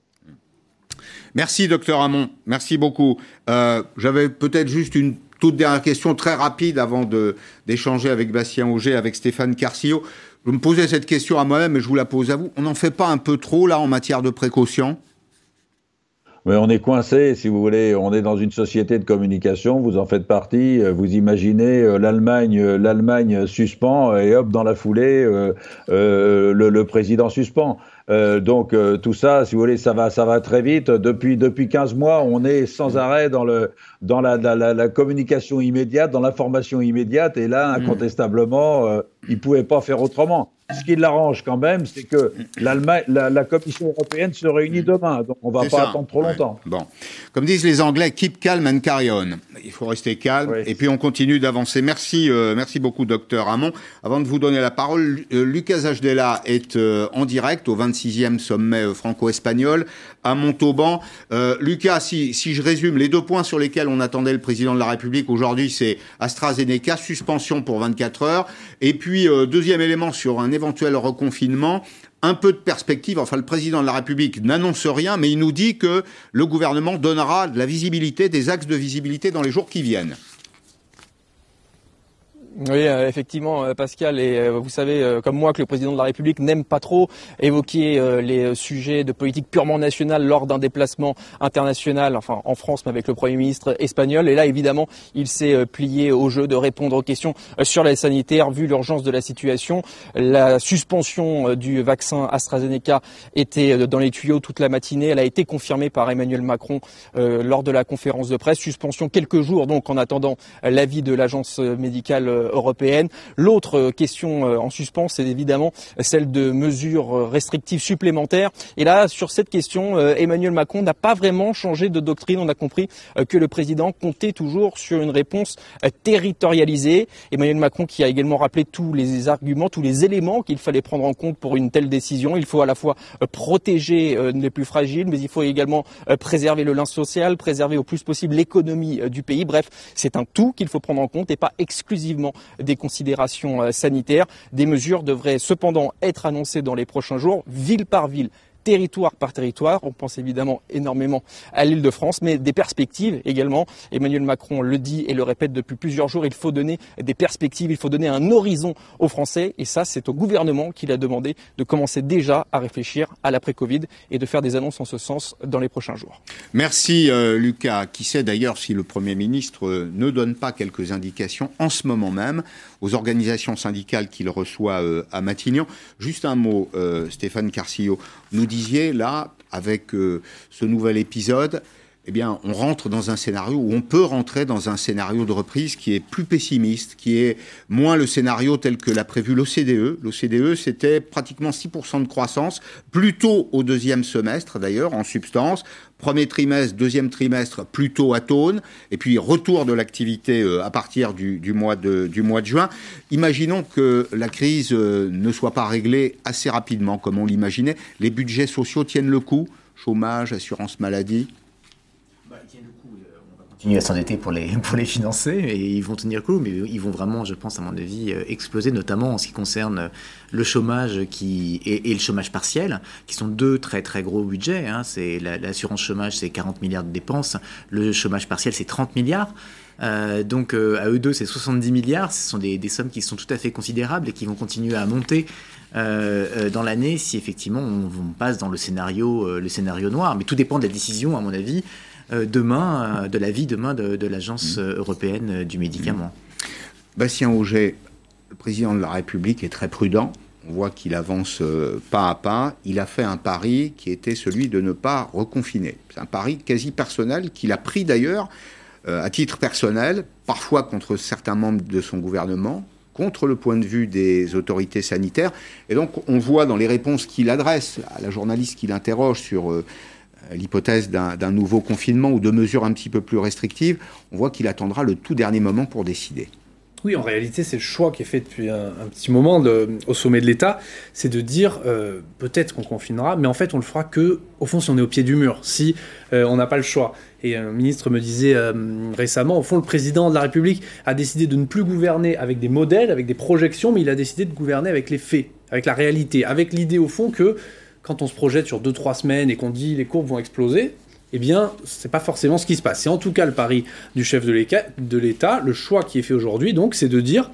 Merci, docteur Hamon. Merci beaucoup. Euh, J'avais peut-être juste une toute dernière question très rapide avant d'échanger avec Bastien Auger, avec Stéphane Carcillo. Je me posais cette question à moi-même et je vous la pose à vous. On n'en fait pas un peu trop là en matière de précaution? Mais on est coincé, si vous voulez. On est dans une société de communication. Vous en faites partie. Vous imaginez l'Allemagne, l'Allemagne suspend et hop dans la foulée, euh, euh, le, président suspend. Euh, donc euh, tout ça, si vous voulez, ça va, ça va très vite. Depuis depuis 15 mois, on est sans arrêt dans le dans la, la, la communication immédiate, dans l'information immédiate. Et là, incontestablement, euh, ils pouvaient pas faire autrement. Ce qui l'arrange quand même, c'est que l'Allemagne, la, la, Commission européenne se réunit demain, donc on va pas ça. attendre trop longtemps. Bon, comme disent les Anglais, keep calm and carry on. Il faut rester calme oui. et puis on continue d'avancer. Merci, euh, merci beaucoup, docteur Hamon. Avant de vous donner la parole, euh, Lucas Ajdela est euh, en direct au 26e sommet franco-espagnol à Montauban. Lucas, si, je résume les deux points sur lesquels on attendait le président de la République aujourd'hui, c'est AstraZeneca, suspension pour 24 heures, et puis deuxième élément sur un éventuel reconfinement, un peu de perspective. Enfin, le président de la République n'annonce rien, mais il nous dit que le gouvernement donnera de la visibilité, des axes de visibilité dans les jours qui viennent. Oui, euh, effectivement, euh, Pascal, et euh, vous savez, comme moi, que le président de la République n'aime pas trop évoquer les sujets de politique purement nationale lors d'un déplacement international, enfin en France, mais avec le Premier ministre espagnol. Et là, évidemment, il s'est plié au jeu de répondre aux questions sur la sanitaire, vu l'urgence de la situation. La suspension du vaccin AstraZeneca était dans les tuyaux toute la matinée. Elle a été confirmée par Emmanuel Macron lors de la conférence de presse. Suspension quelques jours, donc, en attendant l'avis de l'agence médicale L'autre euh, question euh, en suspens, c'est évidemment celle de mesures euh, restrictives supplémentaires. Et là, sur cette question, Emmanuel Macron n'a pas vraiment changé de doctrine. On a compris que le président comptait toujours sur une réponse territorialisée. Emmanuel Macron qui a également rappelé tous les arguments, tous les éléments qu'il fallait prendre en compte pour une telle décision. Il faut à la fois protéger les plus fragiles, mais il faut également préserver le lien social, préserver au plus possible l'économie du pays. Bref, c'est un tout qu'il faut prendre en compte et pas exclusivement des considérations euh, sanitaires. Des mesures devraient cependant être annoncées dans les prochains jours, ville par ville territoire par territoire. On pense évidemment énormément à l'île de France, mais des perspectives également. Emmanuel Macron le dit et le répète depuis plusieurs jours, il faut donner des perspectives, il faut donner un horizon aux Français. Et ça, c'est au gouvernement qu'il a demandé de commencer déjà à réfléchir à l'après-Covid et de faire des annonces en ce sens dans les prochains jours. Merci euh, Lucas. Qui sait d'ailleurs si le Premier ministre euh, ne donne pas quelques indications en ce moment même aux organisations syndicales qu'il reçoit euh, à Matignon. Juste un mot, Stéphane Carcillo. Nous disiez là, avec euh, ce nouvel épisode, eh on rentre dans un scénario où on peut rentrer dans un scénario de reprise qui est plus pessimiste, qui est moins le scénario tel que l'a prévu l'OCDE. L'OCDE, c'était pratiquement 6% de croissance, plutôt au deuxième semestre d'ailleurs, en substance. Premier trimestre, deuxième trimestre, plutôt atone, et puis retour de l'activité euh, à partir du, mois de, du mois de juin. Imaginons que la crise euh, ne soit pas réglée assez rapidement, comme on l'imaginait. Les budgets sociaux tiennent le coup chômage, assurance maladie continuer à s'endetter pour les, <laughs> pour les financer et ils vont tenir coup, mais ils vont vraiment, je pense, à mon avis, euh, exploser, notamment en ce qui concerne le chômage qui, et, le chômage partiel, qui sont deux très très gros budgets. Hein. C'est l'assurance chômage, c'est 40 milliards de dépenses, le chômage partiel, c'est 30 milliards. Euh, donc euh, à eux deux, c'est 70 milliards. Ce sont des, sommes qui sont tout à fait considérables et qui vont continuer à monter euh, dans l'année si effectivement on, on, passe dans le scénario, le scénario noir. Mais tout dépend de la décision, à mon avis, euh, demain, euh, de la vie demain de, l'Agence mm. européenne du médicament. Mm. Bastien Auger, le président de la République est très prudent. On voit qu'il avance euh, pas à pas. Il a fait un pari qui était celui de ne pas reconfiner. C'est un pari quasi personnel qu'il a pris d'ailleurs à titre personnel, parfois contre certains membres de son gouvernement, contre le point de vue des autorités sanitaires. Et donc on voit dans les réponses qu'il adresse à la journaliste qu'il interroge sur l'hypothèse d'un nouveau confinement ou de mesures un petit peu plus restrictives, on voit qu'il attendra le tout dernier moment pour décider. Oui, en réalité, c'est le choix qui est fait depuis un, petit moment au sommet de l'État, c'est de dire euh, peut-être qu'on confinera, mais en fait, on le fera que, au fond, si on est au pied du mur, si euh, on n'a pas le choix. Et un ministre me disait euh, récemment, au fond, le président de la République a décidé de ne plus gouverner avec des modèles, avec des projections, mais il a décidé de gouverner avec les faits, avec la réalité, avec l'idée, au fond, que quand on se projette sur 2-3 semaines et qu'on dit les courbes vont exploser, eh bien, c'est pas forcément ce qui se passe. C'est en tout cas le pari du chef de l'État. Le choix qui est fait aujourd'hui, donc, c'est de dire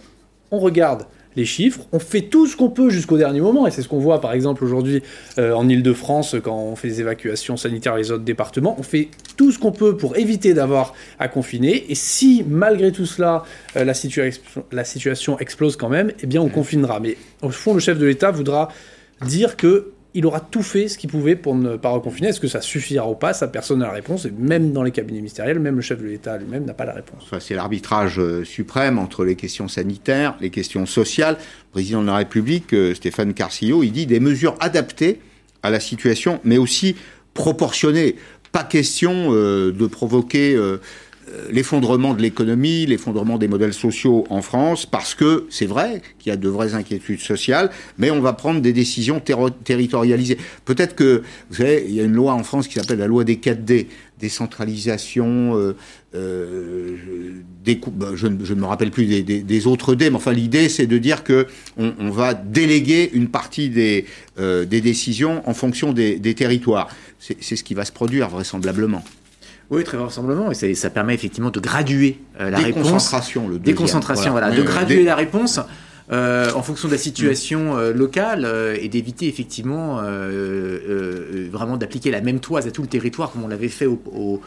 on regarde les chiffres, on fait tout ce qu'on peut jusqu'au dernier moment, et c'est ce qu'on voit par exemple aujourd'hui euh, en Ile-de-France quand on fait des évacuations sanitaires les autres départements, on fait tout ce qu'on peut pour éviter d'avoir à confiner, et si malgré tout cela euh, la, la, situation explose quand même, eh bien on confinera. Mais au fond, le chef de l'État voudra dire que il aura tout fait ce qu'il pouvait pour ne pas reconfiner. Est-ce que ça suffira ou pas? Ça, personne n'a la réponse. Et même dans les cabinets ministériels, même le chef de l'État lui-même n'a pas la réponse. c'est l'arbitrage euh, suprême entre les questions sanitaires, les questions sociales. Le président de la République, euh, Stéphane Carcillo, il dit des mesures adaptées à la situation, mais aussi proportionnées. Pas question euh, de provoquer l'effondrement de l'économie, l'effondrement des modèles sociaux en France, parce que c'est vrai qu'il y a de vraies inquiétudes sociales, mais on va prendre des décisions territorialisées. Peut-être que, vous savez, il y a une loi en France qui s'appelle la loi des 4D, décentralisation, euh, euh, bah, je, ne me rappelle plus des, autres D, mais enfin l'idée c'est de dire que on, va déléguer une partie des, des décisions en fonction des territoires. C'est ce qui va se produire vraisemblablement. Oui, très vraisemblablement. Et ça permet effectivement de graduer la réponse. Déconcentration, le. Déconcentration, voilà. de graduer la réponse. Euh, en fonction de la situation euh, locale euh, et d'éviter effectivement vraiment d'appliquer la même toise à tout le territoire comme on l'avait fait au, au,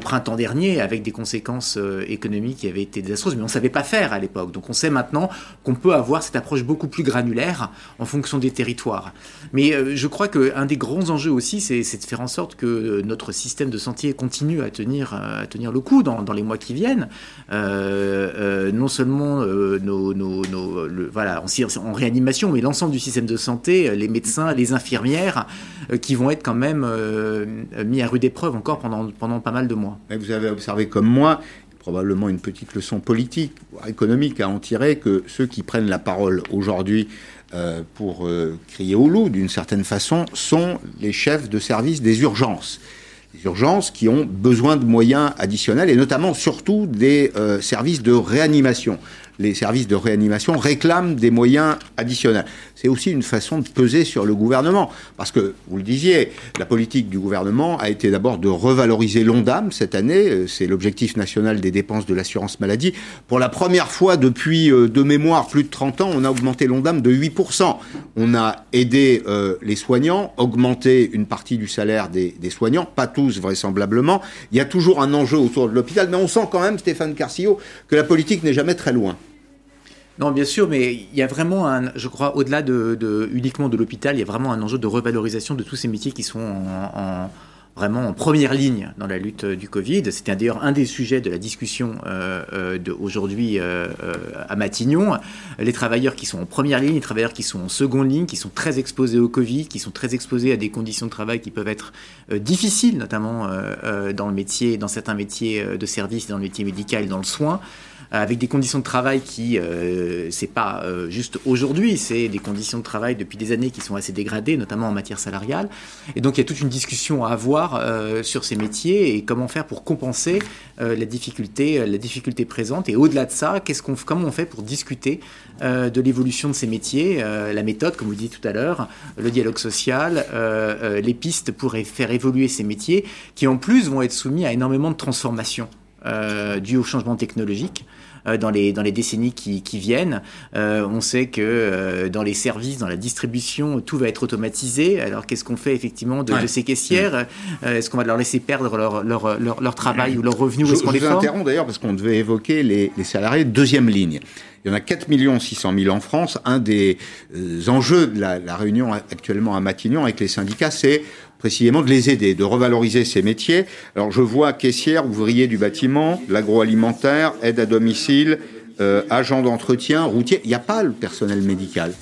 printemps dernier avec des conséquences euh, économiques qui avaient été désastreuses, mais on ne savait pas faire à l'époque. Donc on sait maintenant qu'on peut avoir cette approche beaucoup plus granulaire en fonction des territoires. Mais euh, je crois qu'un des grands enjeux aussi, c'est de faire en sorte que notre système de santé continue à tenir, à tenir le coup dans, les mois qui viennent. Euh, non seulement nos, nos, voilà, en, en, réanimation, mais l'ensemble du système de santé, les médecins, les infirmières, qui vont être quand même mis à rude épreuve encore pendant, pendant mal de mois. vous avez observé comme moi, probablement une petite leçon politique, économique à en tirer, que ceux qui prennent la parole aujourd'hui euh, pour euh, crier au loup, d'une certaine façon, sont les chefs de service des urgences. Les urgences qui ont besoin de moyens additionnels et notamment surtout des euh, services de réanimation les services de réanimation réclament des moyens additionnels. C'est aussi une façon de peser sur le gouvernement. Parce que, vous le disiez, la politique du gouvernement a été d'abord de revaloriser l'ONDAM cette année. C'est l'objectif national des dépenses de l'assurance maladie. Pour la première fois depuis, euh, de mémoire, plus de 30 ans, on a augmenté l'ONDAM de 8%. On a aidé euh, les soignants, augmenté une partie du salaire des, des soignants, pas tous vraisemblablement. Il y a toujours un enjeu autour de l'hôpital, mais on sent quand même, Stéphane Carcillo, que la politique n'est jamais très loin. Non, bien sûr, mais il y a vraiment un, je crois, au-delà de, uniquement de l'hôpital, il y a vraiment un enjeu de revalorisation de tous ces métiers qui sont en, vraiment en première ligne dans la lutte du Covid. C'était d'ailleurs un des sujets de la discussion euh, euh aujourd'hui euh, euh, à Matignon. Les travailleurs qui sont en première ligne, les travailleurs qui sont en seconde ligne, qui sont très exposés au Covid, qui sont très exposés à des conditions de travail qui peuvent être difficiles, notamment dans le métier, dans certains métiers de service, dans le métier médical, dans le soin avec des conditions de travail qui, euh, c'est pas euh, juste aujourd'hui, c'est des conditions de travail depuis des années qui sont assez dégradées, notamment en matière salariale. Et donc il y a toute une discussion à avoir euh, sur ces métiers et comment faire pour compenser la difficulté, la difficulté présente. Et au-delà de ça, qu'est-ce qu'on, comment on fait pour discuter de l'évolution de ces métiers, la méthode, comme vous dites tout à l'heure, le dialogue social, les pistes pour faire évoluer ces métiers, qui en plus vont être soumis à énormément de transformations dues au changement technologique. Euh, dans, les, dans les décennies qui, qui viennent. Euh, on sait que euh, dans les services, dans la distribution, tout va être automatisé. Alors qu'est-ce qu'on fait effectivement de, ces caissières? Est-ce qu'on va leur laisser perdre leur, leur, leur, travail ou leur revenu Est-ce qu'on les interromps d'ailleurs parce qu'on devait évoquer les, les salariés de deuxième ligne. Il y en a 4 600 000 en France. Un des enjeux de la, la, réunion actuellement à Matignon avec les syndicats, c'est précisément de les aider, de revaloriser ces métiers. Alors je vois caissière, ouvrier du bâtiment, l'agroalimentaire, aide à domicile, euh, agent d'entretien, routier. Il n'y a pas le personnel médical.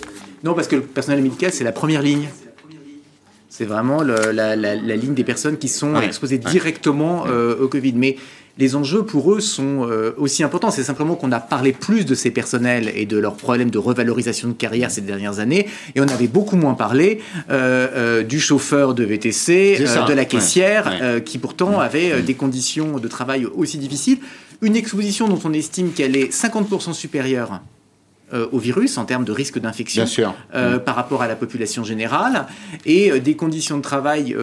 Non, parce que le personnel médical, c'est la première ligne. C'est vraiment la, ligne des personnes qui sont exposées directement euh, au Covid. Mais les enjeux pour eux sont euh, aussi importants. C'est simplement qu'on a parlé plus de ces personnels et de leurs problèmes de revalorisation de carrière ces dernières années, et on avait beaucoup moins parlé euh, euh, du chauffeur de VTC, de la caissière, qui pourtant avait des conditions de travail aussi difficiles. Une exposition dont on estime qu'elle est 50% supérieure au virus en termes de risque d'infection euh, mm. par rapport à la population générale et euh, des conditions de travail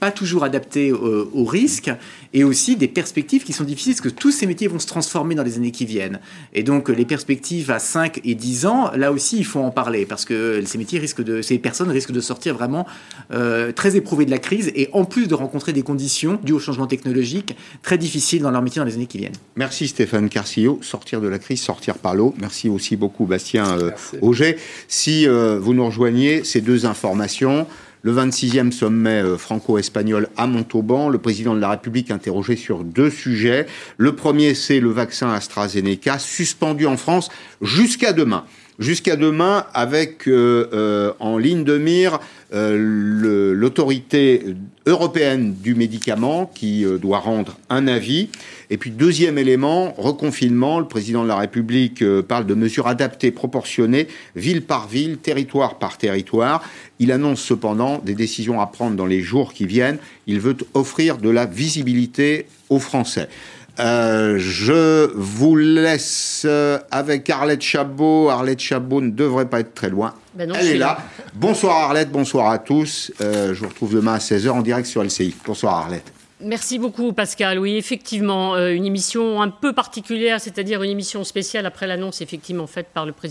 pas toujours adaptées au risque et aussi des perspectives qui sont difficiles parce que tous ces métiers vont se transformer dans les années qui viennent. Et donc les perspectives à 5 et 10 ans, là aussi il faut en parler parce que ces métiers risquent de, ces personnes risquent de sortir vraiment très éprouvées de la crise et en plus de rencontrer des conditions dues au changement technologique très difficiles dans leur métier dans les années qui viennent. Merci Stéphane Carcillo. Sortir de la crise, sortir par l'eau. Merci Merci aussi beaucoup, Bastien euh, Auger. Si euh, vous nous rejoignez, ces deux informations. Le 26e sommet euh, franco-espagnol à Montauban, le président de la République interrogé sur deux sujets. Le premier, c'est le vaccin AstraZeneca, suspendu en France jusqu'à demain jusqu'à demain avec en ligne de mire l'autorité européenne du médicament qui doit rendre un avis. Et puis deuxième élément, reconfinement. Le président de la République euh, parle de mesures adaptées, proportionnées, ville par ville, territoire par territoire. Il annonce cependant des décisions à prendre dans les jours qui viennent. Il veut offrir de la visibilité aux Français. Euh, je vous laisse euh, avec Arlette Chabot. Arlette Chabot ne devrait pas être très loin. Ben Elle est là. Bonsoir Arlette, bonsoir à tous. je vous retrouve demain à 16h en direct sur LCI. Bonsoir Arlette. Merci beaucoup Pascal. Oui, effectivement, une émission un peu particulière, c'est-à-dire une émission spéciale après l'annonce effectivement faite par le président.